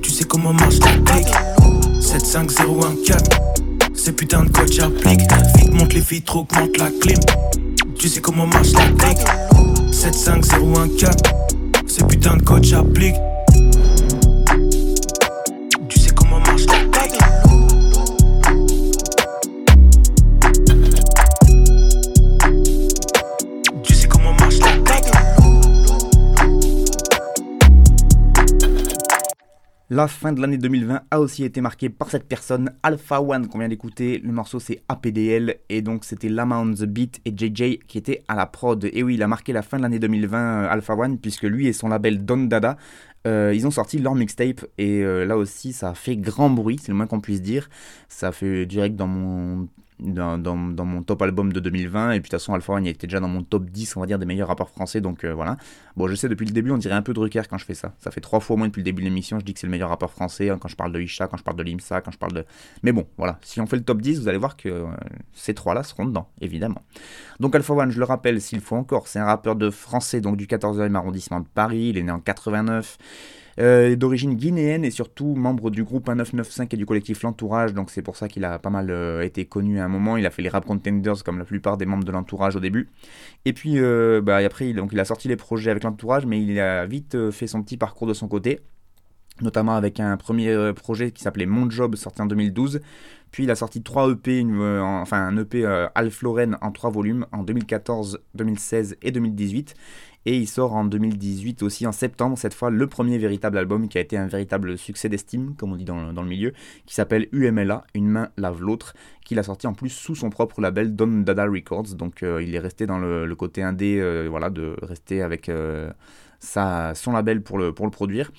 Tu sais comment marche la clique. 75014. Ces putains de codes j'applique. Vite monte les vitres, augmente la clim. Tu sais comment marche la clique. 75014. Ces putains de codes j'applique. La fin de l'année 2020 a aussi été marquée par cette personne, Alpha One, qu'on vient d'écouter. Le morceau c'est APDL et donc c'était Lama on the Beat et JJ qui étaient à la prod. Et oui, il a marqué la fin de l'année 2020, euh, Alpha One, puisque lui et son label Don Dada, euh, ils ont sorti leur mixtape et euh, là aussi ça fait grand bruit, c'est le moins qu'on puisse dire. Ça fait direct dans mon dans, mon top album de 2020 et puis de toute façon Alpha One était déjà dans mon top 10 on va dire des meilleurs rappeurs français donc euh, voilà. Bon je sais depuis le début on dirait un peu Drucker quand je fais ça. Ça fait trois fois moins depuis le début de l'émission je dis que c'est le meilleur rappeur français hein, quand je parle de Isha quand je parle de Limsa quand je parle de mais bon voilà. Si on fait le top 10 vous allez voir que euh, ces trois là seront dedans évidemment. Donc Alpha One je le rappelle s'il faut encore c'est un rappeur de français donc du 14e arrondissement de Paris il est né en 89 euh, d'origine guinéenne et surtout membre du groupe 1995 et du collectif L'Entourage, donc c'est pour ça qu'il a pas mal euh, été connu à un moment. Il a fait les rap contenders comme la plupart des membres de L'Entourage au début. Et puis euh, bah, après, il, a sorti les projets avec L'Entourage, mais il a vite fait son petit parcours de son côté notamment avec un premier projet qui s'appelait Mon Job, sorti en 2012. Puis il a sorti trois EP, une, en- enfin un EP euh, Alf Lauren en trois volumes en 2014, 2016 et 2018. Et il sort en 2018 aussi en septembre, cette fois le premier véritable album qui a été un véritable succès d'estime, comme on dit dans, le- milieu, qui s'appelle UMLA, Une main lave l'autre, qu'il a sorti en plus sous son propre label Don Dada Records. Donc euh, il est resté dans le, côté indé, euh, voilà, de rester avec euh, son label pour le, pour le produire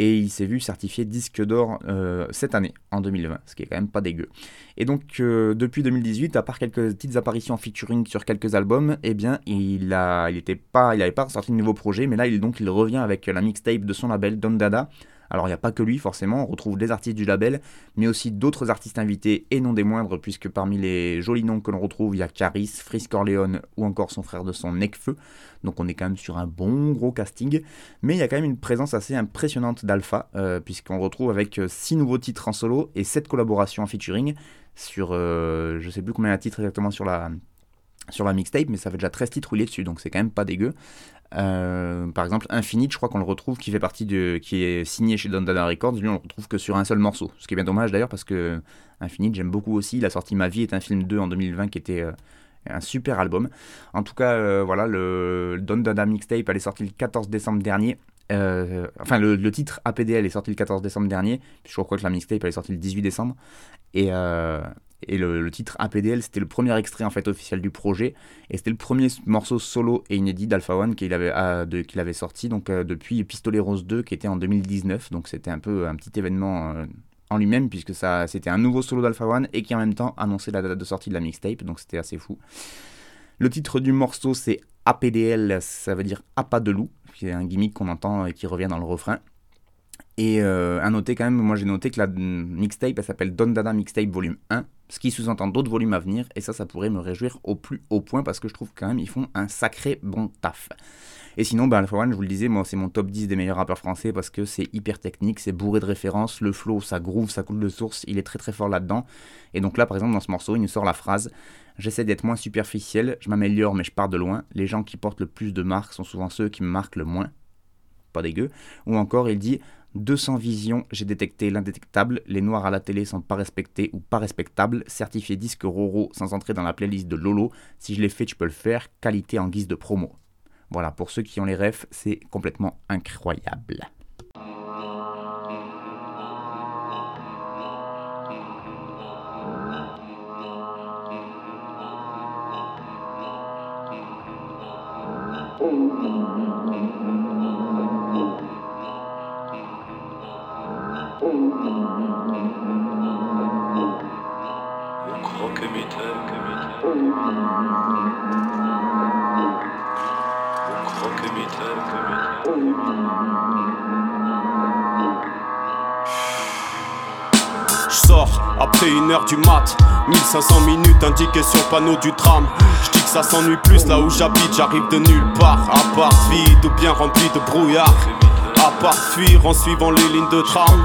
et il s'est vu certifié disque d'or euh, cette année, en 2020, ce qui est quand même pas dégueu. Et donc euh, depuis 2018, à part quelques petites apparitions en featuring sur quelques albums, eh bien il a, il était pas, il pas sorti de nouveau projet, mais là il donc il revient avec la mixtape de son label Don Dada Alors il n'y a pas que lui forcément, on retrouve des artistes du label, mais aussi d'autres artistes invités et non des moindres, puisque parmi les jolis noms que l'on retrouve, il y a Caris, Frisk Corleone ou encore son frère de son Necfeu. Donc on est quand même sur un bon gros casting, mais il y a quand même une présence assez impressionnante d'Alpha, euh, puisqu'on retrouve avec 6 nouveaux titres en solo et 7 collaborations en featuring sur, euh, je sais plus combien de titres exactement sur la, sur la mixtape, mais ça fait déjà 13 titres où dessus, donc c'est quand même pas dégueu. Euh, par exemple, Infinite, je crois qu'on le retrouve, qui fait partie de, qui est signé chez Don Dada Records. Lui, on le retrouve que sur un seul morceau. Ce qui est bien dommage d'ailleurs, parce que Infinite, j'aime beaucoup aussi. Il a sorti Ma vie est un film 2 en 2020 qui était euh, un super album. En tout cas, euh, voilà, le Don Dada Mixtape, elle est sortie le 14 décembre dernier. enfin, le, titre APDL est sorti le 14 décembre dernier. Je crois que la mixtape, elle est sortie le 18 décembre. Et, et le, titre APDL, c'était le premier extrait en fait officiel du projet, et c'était le premier morceau solo et inédit d'Alpha One qu'il avait, ah, avait sorti donc euh, depuis Pistolet Rose 2 qui était en 2019. Donc c'était un peu un petit événement euh, en lui-même puisque c'était un nouveau solo d'Alpha One et qui en même temps annonçait la date de sortie de la mixtape. Donc c'était assez fou. Le titre du morceau c'est APDL, ça veut dire Apa de loup, c'est un gimmick qu'on entend et qui revient dans le refrain. Et euh, à noter quand même, moi j'ai noté que la mixtape elle s'appelle Don Dada Mixtape Volume 1 ce qui sous-entend d'autres volumes à venir, et ça, ça pourrait me réjouir au plus haut point, parce que je trouve quand même ils font un sacré bon taf. Et sinon, ben, Alpha One, je vous le disais, moi c'est mon top 10 des meilleurs rappeurs français, parce que c'est hyper technique, c'est bourré de références, le flow, ça groove, ça coule de source, il est très très fort là-dedans. Et donc là, par exemple, dans ce morceau, il nous sort la phrase J'essaie d'être moins superficiel, je m'améliore mais je pars de loin. Les gens qui portent le plus de marques sont souvent ceux qui me marquent le moins. Pas dégueu. Ou encore, il dit 200 visions, j'ai détecté l'indétectable. Les noirs à la télé sont pas respectés ou pas respectables. Certifié disque Roro sans entrer dans la playlist de Lolo. Si je l'ai fait, tu peux le faire. Qualité en guise de promo. Voilà, pour ceux qui ont les refs, c'est complètement incroyable. Je sors après une heure du mat 1500 minutes indiquées sur panneau du tram. Je dis que ça s'ennuie plus là où j'habite J'arrive de nulle part. À part vide ou bien rempli de brouillard. À part fuir en suivant les lignes de tram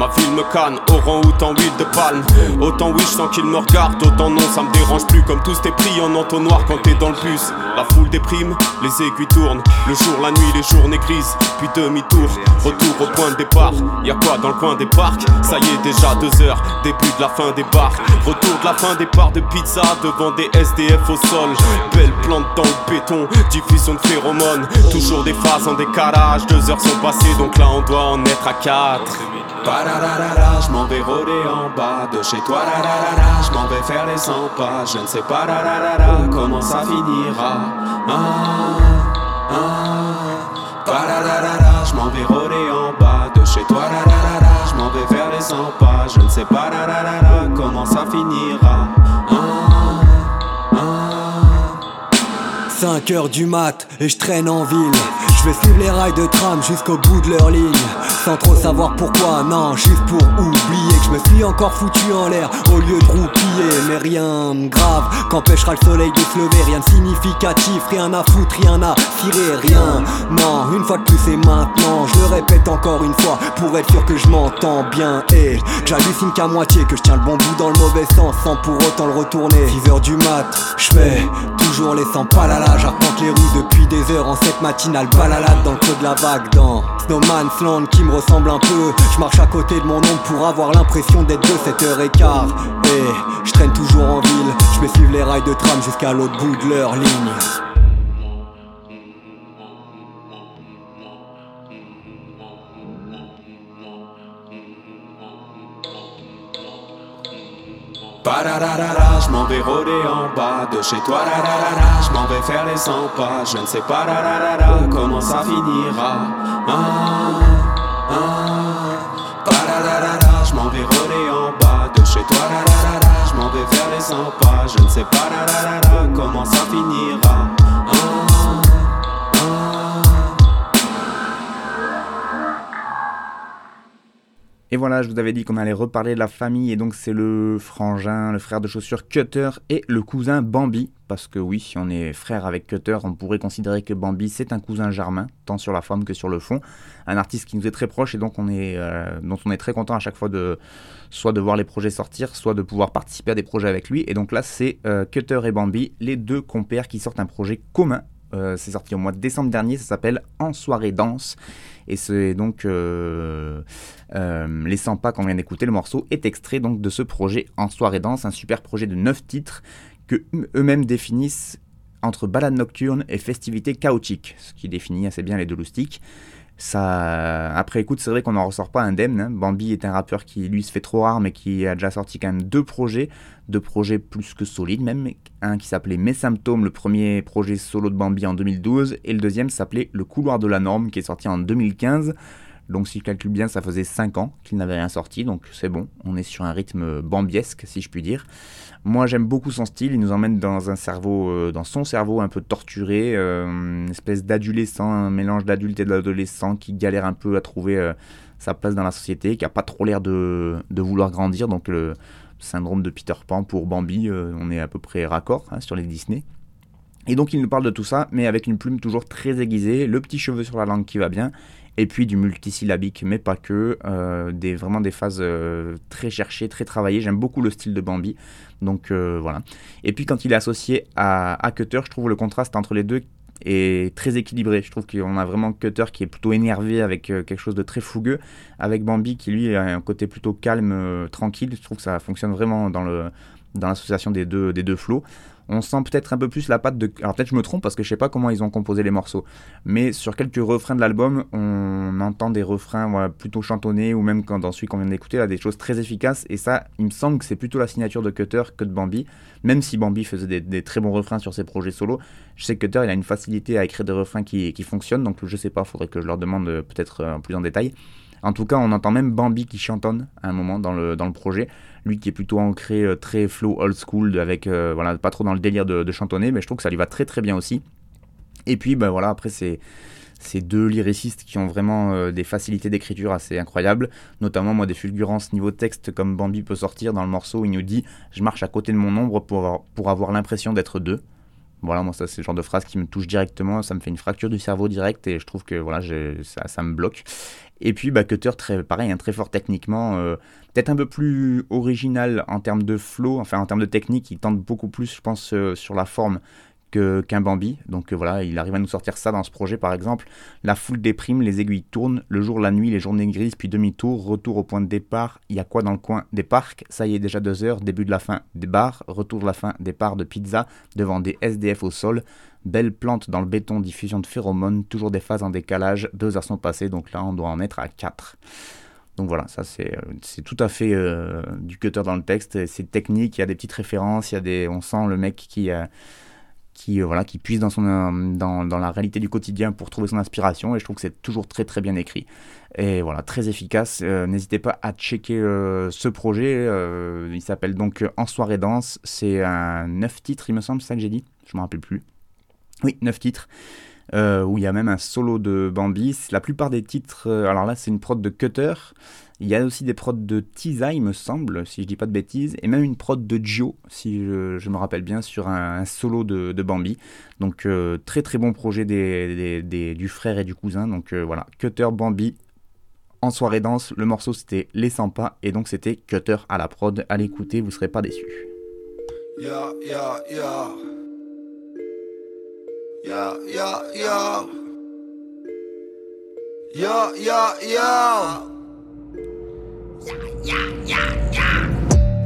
Ma ville me canne, au rang autant huile de palme. Autant oui, je sens qu'il me regarde, autant non, ça me dérange plus. Comme tous tes prix en entonnoir quand t'es dans le bus. La foule déprime, les aiguilles tournent. Le jour, la nuit, les journées grises. Puis demi-tour, retour au point de départ. Y'a quoi dans le coin des parcs? Ça y est, déjà deux heures, début de la fin des bars. Retour de la fin des parts de pizza devant des SDF au sol. Belle plante dans le béton, diffusion de phéromones. Toujours des phases en décalage, deux heures sont passées, donc là on doit en être à quatre. Je m'en vais rôder en bas de chez toi. Je m'en vais faire les 100 pas. Je ne sais pas comment ça finira. Ah, ah. Je m'en vais rôder en bas de chez toi. Je m'en vais faire les 100 pas. Je ne sais pas comment ça finira. 5 heures du mat et je traîne en ville. Je vais suivre les rails de tram jusqu'au bout de leur ligne. Sans trop savoir pourquoi, non, juste pour oublier que je me suis encore foutu en l'air au lieu de roupiller. Mais rien de grave qu'empêchera le soleil de se lever. Rien de significatif, rien à foutre, rien à tirer, rien. Non, une fois de plus c'est maintenant. Je le répète encore une fois pour être sûr que je m'entends bien. Et j'hallucine qu'à moitié, que je tiens le bon bout dans le mauvais sens sans pour autant le retourner. 6 heures du mat, je fais toujours les 100 pas là J'arpente les rues depuis des heures en cette matinale dans le creux de la vague dans Snowman's Land qui me ressemble un peu. Je marche à côté de mon ombre pour avoir l'impression d'être de 7h15 Et je traîne toujours en ville Je vais suivre les rails de tram jusqu'à l'autre bout de leur ligne je m'en vais rôder en bas de chez toi. Je m'en vais faire les 100 pas. Je ne sais pas comment ça finira. Ah, ah. Je m'en vais rôder en bas de chez toi. Je m'en vais faire les 100 pas. Je ne sais pas comment ça finira. Et voilà, je vous avais dit qu'on allait reparler de la famille, et donc c'est le frangin, le frère de chaussures Cutter et le cousin Bambi. Parce que oui, si on est frère avec Cutter, on pourrait considérer que Bambi c'est un cousin germain, tant sur la forme que sur le fond. Un artiste qui nous est très proche et donc on est, euh, dont on est très content à chaque fois de soit de voir les projets sortir, soit de pouvoir participer à des projets avec lui. Et donc là, c'est euh, Cutter et Bambi, les deux compères qui sortent un projet commun euh, c'est sorti au mois de décembre dernier, ça s'appelle En soirée danse. Et c'est donc euh, euh, Les 100 pas qu'on vient d'écouter, le morceau est extrait donc de ce projet En soirée danse, un super projet de 9 titres que eux-mêmes définissent entre balade nocturne et festivité chaotique, ce qui définit assez bien les deux loustiques. Ça, après écoute, c'est vrai qu'on n'en ressort pas indemne. Hein. Bambi est un rappeur qui lui se fait trop rare, mais qui a déjà sorti quand même deux projets, deux projets plus que solides même. Un qui s'appelait Mes symptômes, le premier projet solo de Bambi en 2012, et le deuxième s'appelait Le couloir de la norme, qui est sorti en 2015. Donc si je calcule bien, ça faisait 5 ans qu'il n'avait rien sorti, donc c'est bon, on est sur un rythme bambiesque si je puis dire. Moi j'aime beaucoup son style, il nous emmène dans un cerveau, euh, dans son cerveau un peu torturé, euh, une espèce d'adolescent, un mélange d'adulte et d'adolescent qui galère un peu à trouver euh, sa place dans la société, qui a pas trop l'air de, vouloir grandir, donc le syndrome de Peter Pan pour Bambi, on est à peu près raccord hein, sur les Disney. Et donc il nous parle de tout ça, mais avec une plume toujours très aiguisée, le petit cheveu sur la langue qui va bien, et puis du multisyllabique, mais pas que, euh, des, vraiment des phases euh, très cherchées, très travaillées. J'aime beaucoup le style de Bambi, donc euh, voilà. Et puis quand il est associé à, à, Cutter, je trouve le contraste entre les deux est très équilibré. Je trouve qu'on a vraiment Cutter qui est plutôt énervé avec quelque chose de très fougueux, avec Bambi qui lui a un côté plutôt calme, tranquille. Je trouve que ça fonctionne vraiment dans dans l'association des deux, des deux flots on sent peut-être un peu plus la patte de. Alors peut-être je me trompe parce que je sais pas comment ils ont composé les morceaux, mais sur quelques refrains de l'album, on entend des refrains plutôt chantonnés ou même quand dans celui qu'on vient d'écouter, là, des choses très efficaces. Et ça, il me semble que c'est plutôt la signature de Cutter que de Bambi. Même si Bambi faisait des, très bons refrains sur ses projets solo, je sais que Cutter il a une facilité à écrire des refrains qui, fonctionnent. Donc je sais pas, faudrait que je leur demande euh, peut-être euh, plus en détail. En tout cas, on entend même Bambi qui chantonne à un moment dans le projet. Lui qui est plutôt ancré euh, très flow old school, avec euh, voilà, pas trop dans le délire de, chantonner, mais je trouve que ça lui va très très bien aussi. Et puis ben voilà, après c'est ces deux lyricistes qui ont vraiment euh, des facilités d'écriture assez incroyables, notamment moi des fulgurances niveau texte comme Bambi peut sortir dans le morceau, il nous dit je marche à côté de mon ombre pour avoir l'impression d'être deux. Voilà, moi ça c'est le genre de phrase qui me touche directement, ça me fait une fracture du cerveau direct et je trouve que voilà, ça, ça me bloque. Et puis bah, Cutter, très, pareil, hein, très fort techniquement, euh, peut-être un peu plus original en termes de flow, enfin en termes de technique, il tente beaucoup plus, je pense, euh, sur la forme qu'un Bambi. Donc euh, voilà, il arrive à nous sortir ça dans ce projet par exemple. La foule déprime, les aiguilles tournent, le jour, la nuit, les journées grises, puis demi-tour, retour au point de départ. Il y a quoi dans le coin Des parcs, ça y est déjà deux heures, début de la fin des bars, retour de la fin, départ de pizza, devant des SDF au sol. Belle plante dans le béton, diffusion de phéromones, toujours des phases en décalage, deux heures sont passées, donc là on doit en être à quatre. Donc voilà, ça c'est euh, tout à fait euh, du cutter dans le texte, c'est technique, il y a des petites références, il y a des, on sent le mec qui, qui, voilà, qui puise dans, son, dans, dans, la réalité du quotidien pour trouver son inspiration, et je trouve que c'est toujours très très bien écrit. Et voilà, très efficace. N'hésitez pas à checker ce projet, il s'appelle donc En soirée danse, c'est un 9 titres il me semble, c'est ça que j'ai dit, je me rappelle plus. Oui, 9 titres. Euh, où il y a même un solo de Bambi. La plupart des titres, euh, alors là c'est une prod de Cutter, il y a aussi des prods de Tiza, il me semble, si je dis pas de bêtises, et même une prod de Gio, si je, me rappelle bien, sur un, solo de, Bambi. Donc euh, très très bon projet du frère et du cousin. Donc voilà, Cutter, Bambi, en soirée danse, le morceau c'était Les 100 pas, et donc c'était Cutter à la prod. À l'écouter, vous serez pas déçus. Yeah, yeah, yeah. Yeah, yeah, yeah. Yeah, yeah, yeah.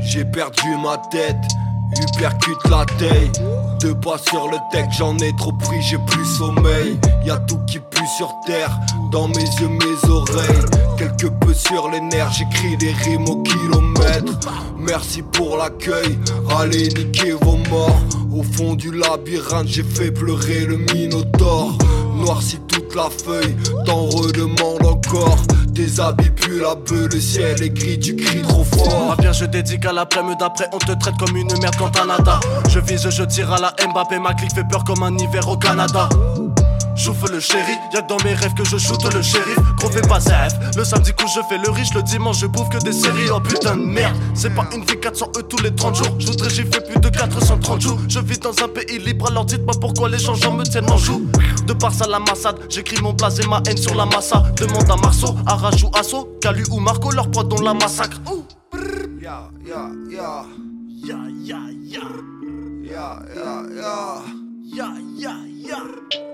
J'ai perdu ma tête, hypercute la taille. Deux pas sur le deck, j'en ai trop pris, j'ai plus sommeil. Y'a tout qui pue sur terre, dans mes yeux, mes oreilles. Quelque peu sur les nerfs, j'écris des rimes au kilomètre. Merci pour l'accueil, allez niquer vos morts. Au fond du labyrinthe, j'ai fait pleurer le minotaure. Noirci toute la feuille, t'en redemande encore. Tes habits puent la beuh, le ciel est gris, tu cries trop fort. Ah bien, je dédique à l'après-midi d'après, on te traite comme une merde quand Canada. Je vise, je tire à la Mbappé, ma clique fait peur comme un hiver au Canada. J'ouvre le chéri, y'a que dans mes rêves que je shoote le shérif. Gros fais pas zef. Le samedi coup je fais le riche, le dimanche je bouffe que des séries. Oh putain de merde, c'est pas une vie 400 E tous les 30 jours. Je voudrais j'y fais plus de 430 jours. Je vis dans un pays libre, alors dites-moi pourquoi les gens me tiennent en joue. De par ça la massade, j'écris mon blaze et ma haine sur la massa. Demande à Marceau, Arrache ou Asso, Calu ou Marco, leur poids dont la massacre. Ya, ya, ya. Ya, ya, ya. Ya, ya, ya. Ya, ya, ya. Ya,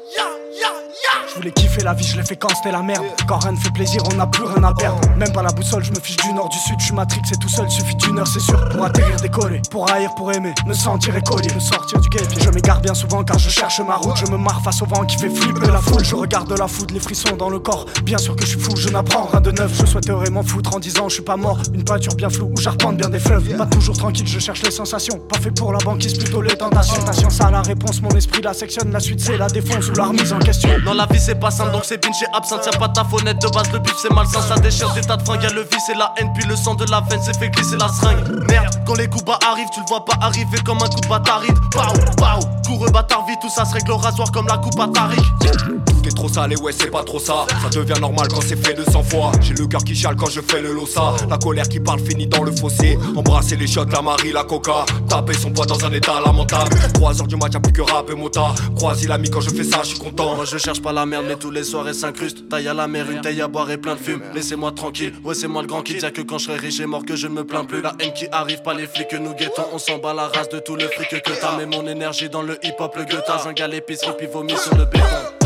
Je voulais kiffer la vie, je l'ai fait quand c'était la merde. Quand rien ne fait plaisir, on n'a plus rien à perdre. Même pas la boussole, je me fiche du nord, du sud, je suis Matrix et tout seul, suffit d'une heure, c'est sûr. Pour atterrir, décoller, pour haïr, pour aimer, me sentir écolier, me sortir du guépier. Je m'égare bien souvent car je cherche ma route, je me marre face au vent qui fait flipper la foule. Je regarde la foudre, les frissons dans le corps. Bien sûr que je suis fou, je n'apprends rien de neuf. Je souhaiterais m'en foutre en disant je suis pas mort. Une peinture bien floue où j'arpente bien des fleuves. Pas toujours tranquille, je cherche les sensations. Pas fait pour la banquise, plutôt les tentations. Ta science a la réponse, mon esprit la sectionne. La suite c'est la défense ou la. Dans la vie c'est pas simple donc c'est et absinthe. Y'a pas ta fenêtre de base le bif c'est malsain. Ça déchire des tas de fringues Y'a le vice et la haine. Puis le sang de la veine C'est fait glisser la seringue. Merde quand les coups bas arrivent tu le vois pas arriver comme un coup de bataride Pau pau Coureux bâtard vite tout ça se règle au rasoir comme la coupe à Tariq Tout est trop sale et ouais c'est pas trop ça. Ça devient normal quand c'est fait 200 fois. J'ai le cœur qui chale quand je fais le losa La colère qui parle finit dans le fossé. Embrasser les shots, la Marie, la coca. Taper son poids dans un état lamentable. 3 heures du match y'a plus que rap et mota. Croise l'ami quand je fais ça je suis content. Moi je cherche pas la merde mais tous les soirs elle s'incruste. Taille à la mer, une taille à boire et plein de fume. Laissez-moi tranquille, ouais c'est moi le grand qui dit que quand je serai riche et mort que je ne me plains plus. La haine qui arrive, pas les flics que nous guettons. On s'en bat la race de tout le fric que t'as. Mets mon énergie dans le hip-hop, le guettaz Un gars l'épicerie puis sur le béton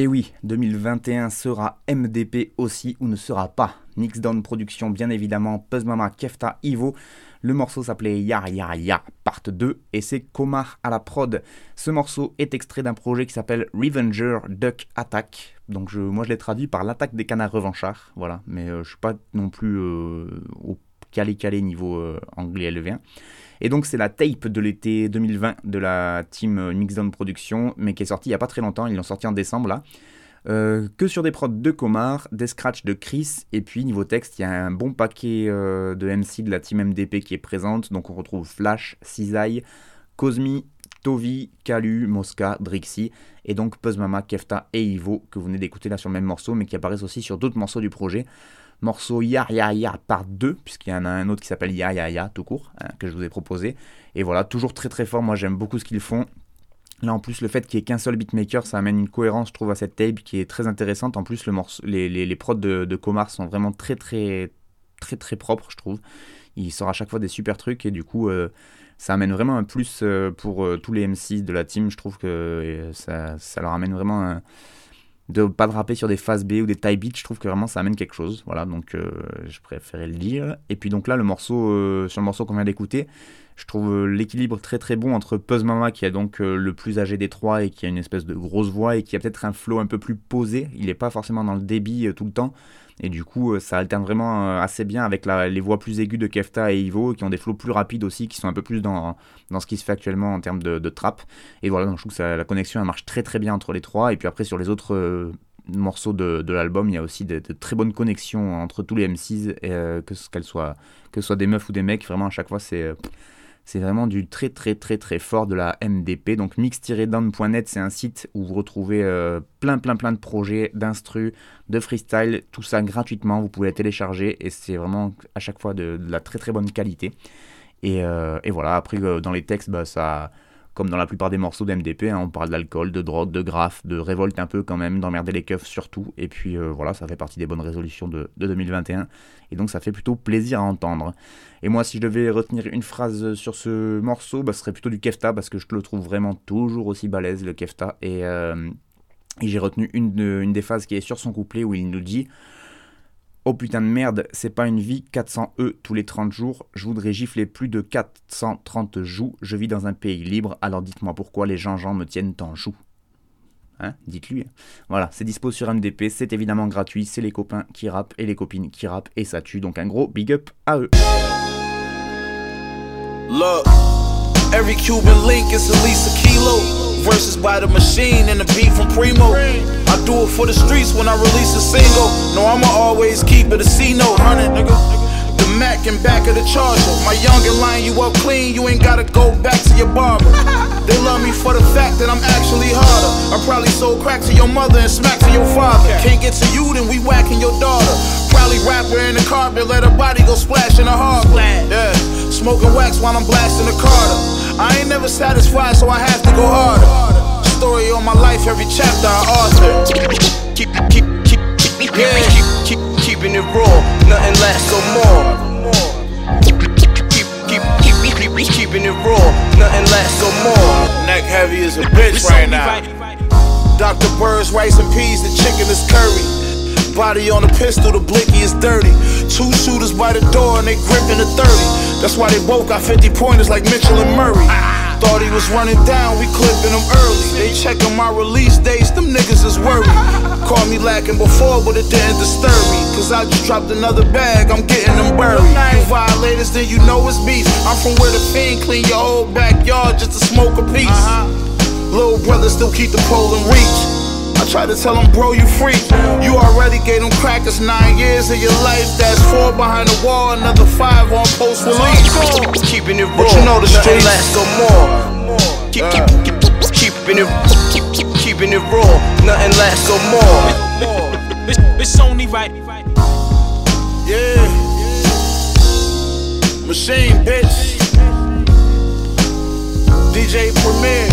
Et oui, 2021 sera MDP aussi ou ne sera pas. Nixdown Production bien évidemment, Puzz Mama, Kefta, Ivo. Le morceau s'appelait Ya Ya Ya, part 2, et c'est Komar à la prod. Ce morceau est extrait d'un projet qui s'appelle Revenger Duck Attack. Donc moi je l'ai traduit par l'attaque des canards revanchards, voilà. Mais euh, je suis pas non plus euh, au calé calé niveau euh, anglais LV1. Et donc c'est la tape de l'été 2020 de la team Mixdown Production, mais qui est sortie il n'y a pas très longtemps, ils l'ont sorti en décembre là. Euh, que sur des prods de Comar, des scratchs de Chris, et puis niveau texte, il y a un bon paquet euh, de MC de la team MDP qui est présente, donc on retrouve Flash, Cisaille, Cosmi, Tovi, Kalu, Mosca, Drixie, et donc Puzzmama, Kefta et Ivo, que vous venez d'écouter là sur le même morceau, mais qui apparaissent aussi sur d'autres morceaux du projet. Morceau Ya Ya Ya par 2, puisqu'il y en a un autre qui s'appelle Ya Ya Ya tout court, hein, que je vous ai proposé. Et voilà, toujours très très fort, moi j'aime beaucoup ce qu'ils font. Là, en plus, le fait qu'il n'y ait qu'un seul beatmaker, ça amène une cohérence, je trouve, à cette tape qui est très intéressante. En plus, le morceau, les, les, les prods de, de Komar sont vraiment très, très, très, très propres, je trouve. Il sort à chaque fois des super trucs et du coup, euh, ça amène vraiment un plus euh, pour euh, tous les MC de la team. Je trouve que ça, ça, leur amène vraiment un, de pas de rapper sur des phases B ou des tie beats. Je trouve que vraiment ça amène quelque chose. Voilà, donc euh, je préférais le dire. Et puis donc là, le morceau, euh, sur le morceau qu'on vient d'écouter, je trouve euh, l'équilibre très très bon entre Puzz Mama qui est donc le plus âgé des trois et qui a une espèce de grosse voix et qui a peut-être un flow un peu plus posé. Il n'est pas forcément dans le débit tout le temps. Et du coup, euh, ça alterne vraiment euh, assez bien avec les voix plus aiguës de Kefta et Ivo qui ont des flows plus rapides aussi, qui sont un peu plus dans, dans ce qui se fait actuellement en termes de, de trap. Et voilà, je trouve que la connexion elle marche très très bien entre les trois. Et puis après, sur les autres euh, morceaux de, de l'album, il y a aussi de, très bonnes connexions entre tous les MCs, que ce qu'elles soient, que ce soit des meufs ou des mecs. Vraiment, à chaque fois, c'est. C'est vraiment du très très très très fort de la MDP. Donc mix-down.net, c'est un site où vous retrouvez euh, plein plein plein de projets, d'instru, de freestyle, tout ça gratuitement. Vous pouvez la télécharger et c'est vraiment à chaque fois de, la très très bonne qualité. Et, euh, voilà, après euh, dans les textes, bah, ça, comme dans la plupart des morceaux d'MDP, hein, on parle d'alcool, de drogue, de graphe, de révolte un peu quand même, d'emmerder les keufs surtout. Et puis euh, voilà, ça fait partie des bonnes résolutions de, de 2021. Et donc ça fait plutôt plaisir à entendre. Et moi, si je devais retenir une phrase sur ce morceau, bah, ce serait plutôt du Kefta, parce que je le trouve vraiment toujours aussi balèze, le Kefta. Et, euh, j'ai retenu une des phases qui est sur son couplet où il nous dit Oh putain de merde, c'est pas une vie, 400 E tous les 30 jours, je voudrais gifler plus de 430 joues, je vis dans un pays libre, alors dites-moi pourquoi les gens-gens me tiennent en joue. Hein, dites-lui. Voilà, c'est dispo sur MDP, c'est évidemment gratuit, c'est les copains qui rappent et les copines qui rappent et ça tue, donc un gros big up à eux. Look, every Cuban link is at least a kilo. Versus by the machine and the beat from Primo. I do it for the streets when I release a single. No, I'ma always keep it a C note, hundred nigga. The Mac in back of the charger. My youngin' line you up clean, you ain't gotta go back to your barber. They love me for the fact that I'm actually harder. I probably sold crack to your mother and smack to your father. Can't get to you, then we whacking your daughter. Probably rapper in the carpet, let her body go splash in the hard Yeah, smoking wax while I'm blasting the Carter. I ain't never satisfied, so I have to go harder. Story of my life, every chapter I author. Keep, keep, keep, keep, yeah. keep, keep, keeping it raw, nothing lasts so more. Keep, keep, keep, keep, keep, keeping it raw, nothing lasts so more. Neck heavy as a bitch right now. Dr. Bird's rice and peas, the chicken is curry. Body on the pistol, the blicky is dirty. Two shooters by the door and they gripping the 30. That's why they both got 50 pointers like Mitchell and Murray. Thought he was running down, we clipping him early. They checking my release dates, them niggas is worried. Called me lacking before, but it didn't disturb me. Cause I just dropped another bag, I'm getting them buried. You violators, then you know it's beef. I'm from where the fiend clean your whole backyard just to smoke a piece. Uh-huh. Little brother still keep the pole in reach. I try to tell him, bro, you free. You already gave them crackers nine years of your life. That's four behind the wall, another five on post release. Keeping it raw, but you know the streets last no more. Keep, keep, keep, keeping it, keep, keep, keeping it raw. Nothing lasts no more. It's, it's only right. Yeah. Machine, bitch. DJ Premier.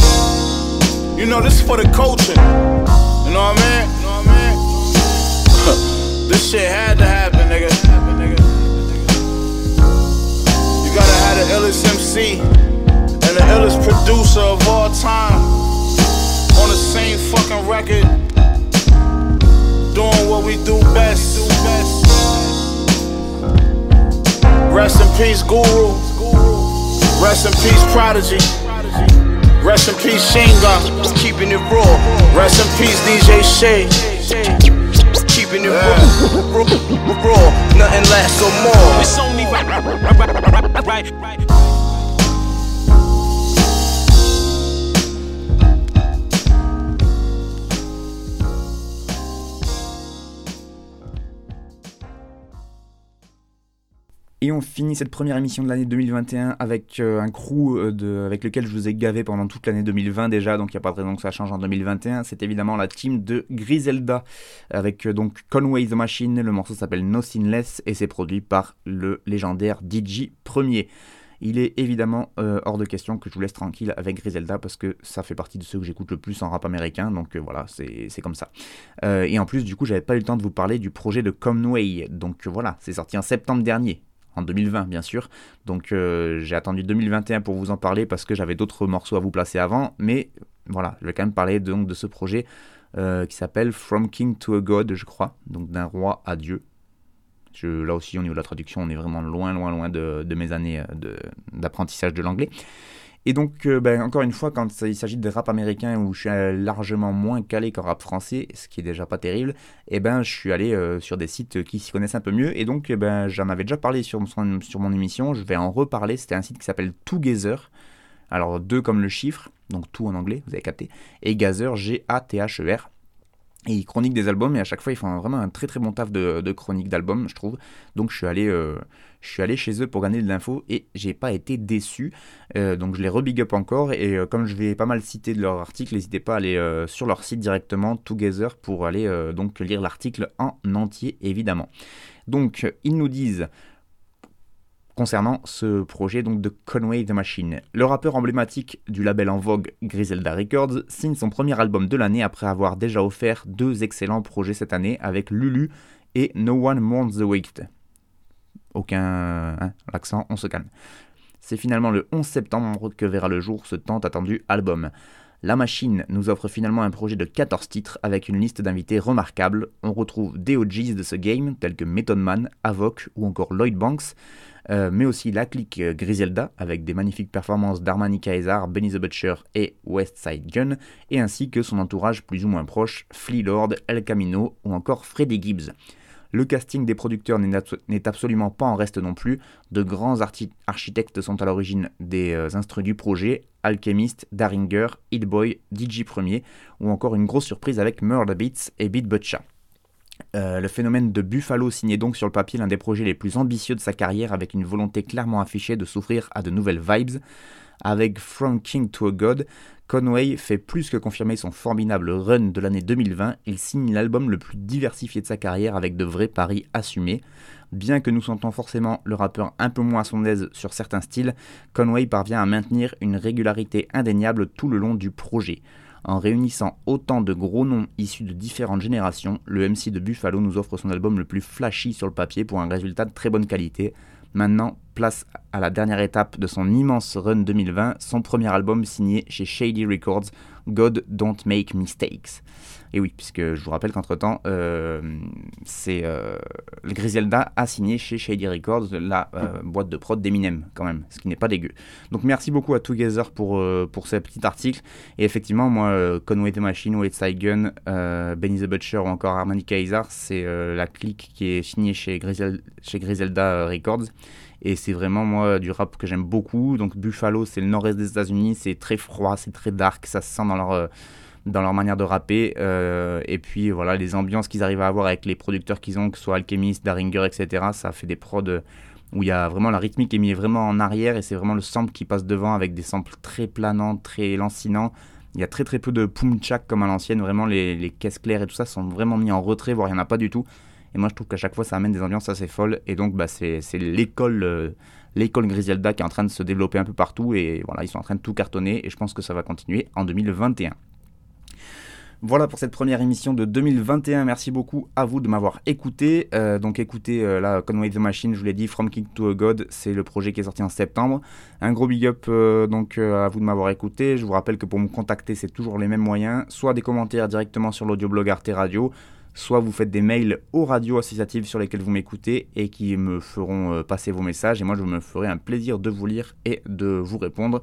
You know this is for the culture. Know what I mean? Know what I mean? this shit had to happen, nigga. You gotta have the illest MC and the illest producer of all time on the same fucking record, doing what we do best. Do best. Rest in peace, Guru. Rest in peace, Prodigy. Rest in peace, Shinga. Keeping it raw. Rest in peace, DJ Shay. Keeping it raw. raw. Nothing lasts no more. It's only right. right, right, right, right. Et on finit cette première émission de l'année 2021 avec euh, un crew euh, avec lequel je vous ai gavé pendant toute l'année 2020 déjà, donc il n'y a pas de raison que ça change en 2021. C'est évidemment la team de Griselda avec euh, donc Conway the Machine. Le morceau s'appelle No Sinless et c'est produit par le légendaire DJ Premier. Il est évidemment hors de question que je vous laisse tranquille avec Griselda parce que ça fait partie de ceux que j'écoute le plus en rap américain, donc voilà, c'est comme ça. Et en plus, du coup, j'avais pas eu le temps de vous parler du projet de Conway, donc voilà, c'est sorti en septembre dernier en 2020 bien sûr. Donc euh, j'ai attendu 2021 pour vous en parler parce que j'avais d'autres morceaux à vous placer avant. Mais voilà, je vais quand même parler donc de ce projet euh, qui s'appelle From King to a God, je crois. Donc d'un roi à Dieu. Je, là aussi au niveau de la traduction, on est vraiment loin, loin, loin de, mes années euh, d'apprentissage de l'anglais. Et donc, euh, ben, encore une fois, quand il s'agit de rap américain où je suis largement moins calé qu'en rap français, ce qui est déjà pas terrible, eh ben, je suis allé euh, sur des sites qui s'y connaissent un peu mieux. Et donc, eh ben, j'en avais déjà parlé sur mon, sur mon émission, je vais en reparler. C'était un site qui s'appelle Together. Alors, deux comme le chiffre, donc tout en anglais, vous avez capté, et Gazer, G-A-T-H-E-R. Et ils chroniquent des albums et à chaque fois ils font vraiment un très très bon taf de, chronique d'albums, je trouve. Donc je suis allé, euh, je suis allé chez eux pour gagner de l'info et j'ai pas été déçu. Euh, donc je les rebig up encore et euh, comme je vais pas mal citer de leur article, n'hésitez pas à aller sur leur site directement, Together, pour aller donc lire l'article en entier évidemment. Donc ils nous disent concernant ce projet donc de Conway the Machine. Le rappeur emblématique du label en vogue Griselda Records signe son premier album de l'année après avoir déjà offert deux excellents projets cette année avec Lulu et No One Mourns the Wicked. Aucun hein, on se calme. C'est finalement le 11 septembre que verra le jour ce tant attendu album. La machine nous offre finalement un projet de 14 titres avec une liste d'invités remarquables. On retrouve des OGs de ce game tels que Method Man, Avoc ou encore Lloyd Banks, euh, mais aussi la clique euh, Griselda avec des magnifiques performances d'Armani Kaisar, Benny the Butcher et Westside Gun, et ainsi que son entourage plus ou moins proche, Flea Lord, El Camino ou encore Freddie Gibbs. Le casting des producteurs n'est absolument pas en reste non plus. De grands architectes sont à l'origine des euh, instruments du projet, Alchemist, Daringer, Hitboy, DJ Premier, ou encore une grosse surprise avec Murder Beats et Beat Butcha. Euh, le phénomène de Buffalo signait donc sur le papier l'un des projets les plus ambitieux de sa carrière avec une volonté clairement affichée de s'offrir à de nouvelles vibes. Avec From King to a God, Conway fait plus que confirmer son formidable run de l'année 2020, il signe l'album le plus diversifié de sa carrière avec de vrais paris assumés. Bien que nous sentons forcément le rappeur un peu moins à son aise sur certains styles, Conway parvient à maintenir une régularité indéniable tout le long du projet. En réunissant autant de gros noms issus de différentes générations, le MC de Buffalo nous offre son album le plus flashy sur le papier pour un résultat de très bonne qualité. Maintenant, place à la dernière étape de son immense run 2020, son premier album signé chez Shady Records, God Don't Make Mistakes. Et oui, puisque je vous rappelle qu'entre-temps, euh, c'est euh, Griselda a signé chez Shady Records la euh, boîte de prod d'Eminem, quand même, ce qui n'est pas dégueu. Donc merci beaucoup à Together pour, pour ce petit article. Et effectivement, moi, Conway the Machine, Side Gun, Benny the Butcher ou encore Armani Kaiser, c'est la clique qui est signée chez, chez Griselda Records. Et c'est vraiment, moi, du rap que j'aime beaucoup. Donc Buffalo, c'est le nord-est des États-Unis, c'est très froid, c'est très dark, ça se sent dans leur dans leur manière de rapper. Euh, et puis voilà, les ambiances qu'ils arrivent à avoir avec les producteurs qu'ils ont, que ce soit Alchemist, Daringer, etc. Ça fait des prods où il y a vraiment la rythmique est mise vraiment en arrière et c'est vraiment le sample qui passe devant avec des samples très planants, très lancinants. Il y a très très peu de pum-chak comme à l'ancienne, vraiment les, les, caisses claires et tout ça sont vraiment mis en retrait, voire il n'y en a pas du tout. Et moi je trouve qu'à chaque fois ça amène des ambiances assez folles et donc bah, c'est l'école euh, l'école Griselda qui est en train de se développer un peu partout et voilà ils sont en train de tout cartonner et je pense que ça va continuer en 2021. Voilà pour cette première émission de 2021. Merci beaucoup à vous de m'avoir écouté. Euh, donc écoutez, euh, là, Conway the Machine, je vous l'ai dit, From King to a God, c'est le projet qui est sorti en septembre. Un gros big up euh, donc à vous de m'avoir écouté. Je vous rappelle que pour me contacter, c'est toujours les mêmes moyens. Soit des commentaires directement sur l'audioblog Arte Radio, soit vous faites des mails aux radios associatives sur lesquelles vous m'écoutez et qui me feront passer vos messages. Et moi, je me ferai un plaisir de vous lire et de vous répondre.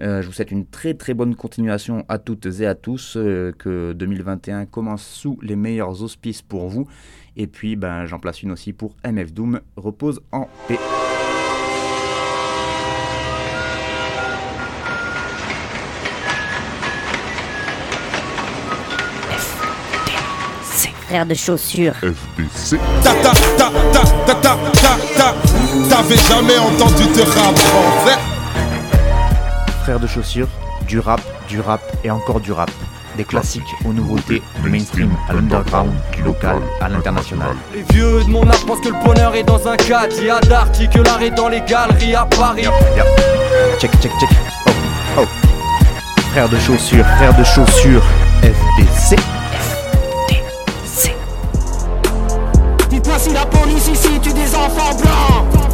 Euh, je vous souhaite une très très bonne continuation à toutes et à tous, euh, que 2021 commence sous les meilleurs auspices pour vous. Et puis ben, j'en place une aussi pour MF Doom, repose en paix. frère de chaussures. FDC. Ta ta ta ta ta ta ta ta. T'avais jamais entendu te rap en fait frères de chaussures, du rap, du rap et encore du rap. Des classiques aux nouveautés, du mainstream à l'underground, du local à l'international. Les vieux de mon âge pensent que le bonheur est dans un cadre. Il y a d'artis que l'art est dans les galeries à Paris. Yep, yep. Check, check, check. Oh, oh. Frères de chaussures, frères de chaussures, FDC. FDC. Dites-moi si la police ici tue des enfants blancs.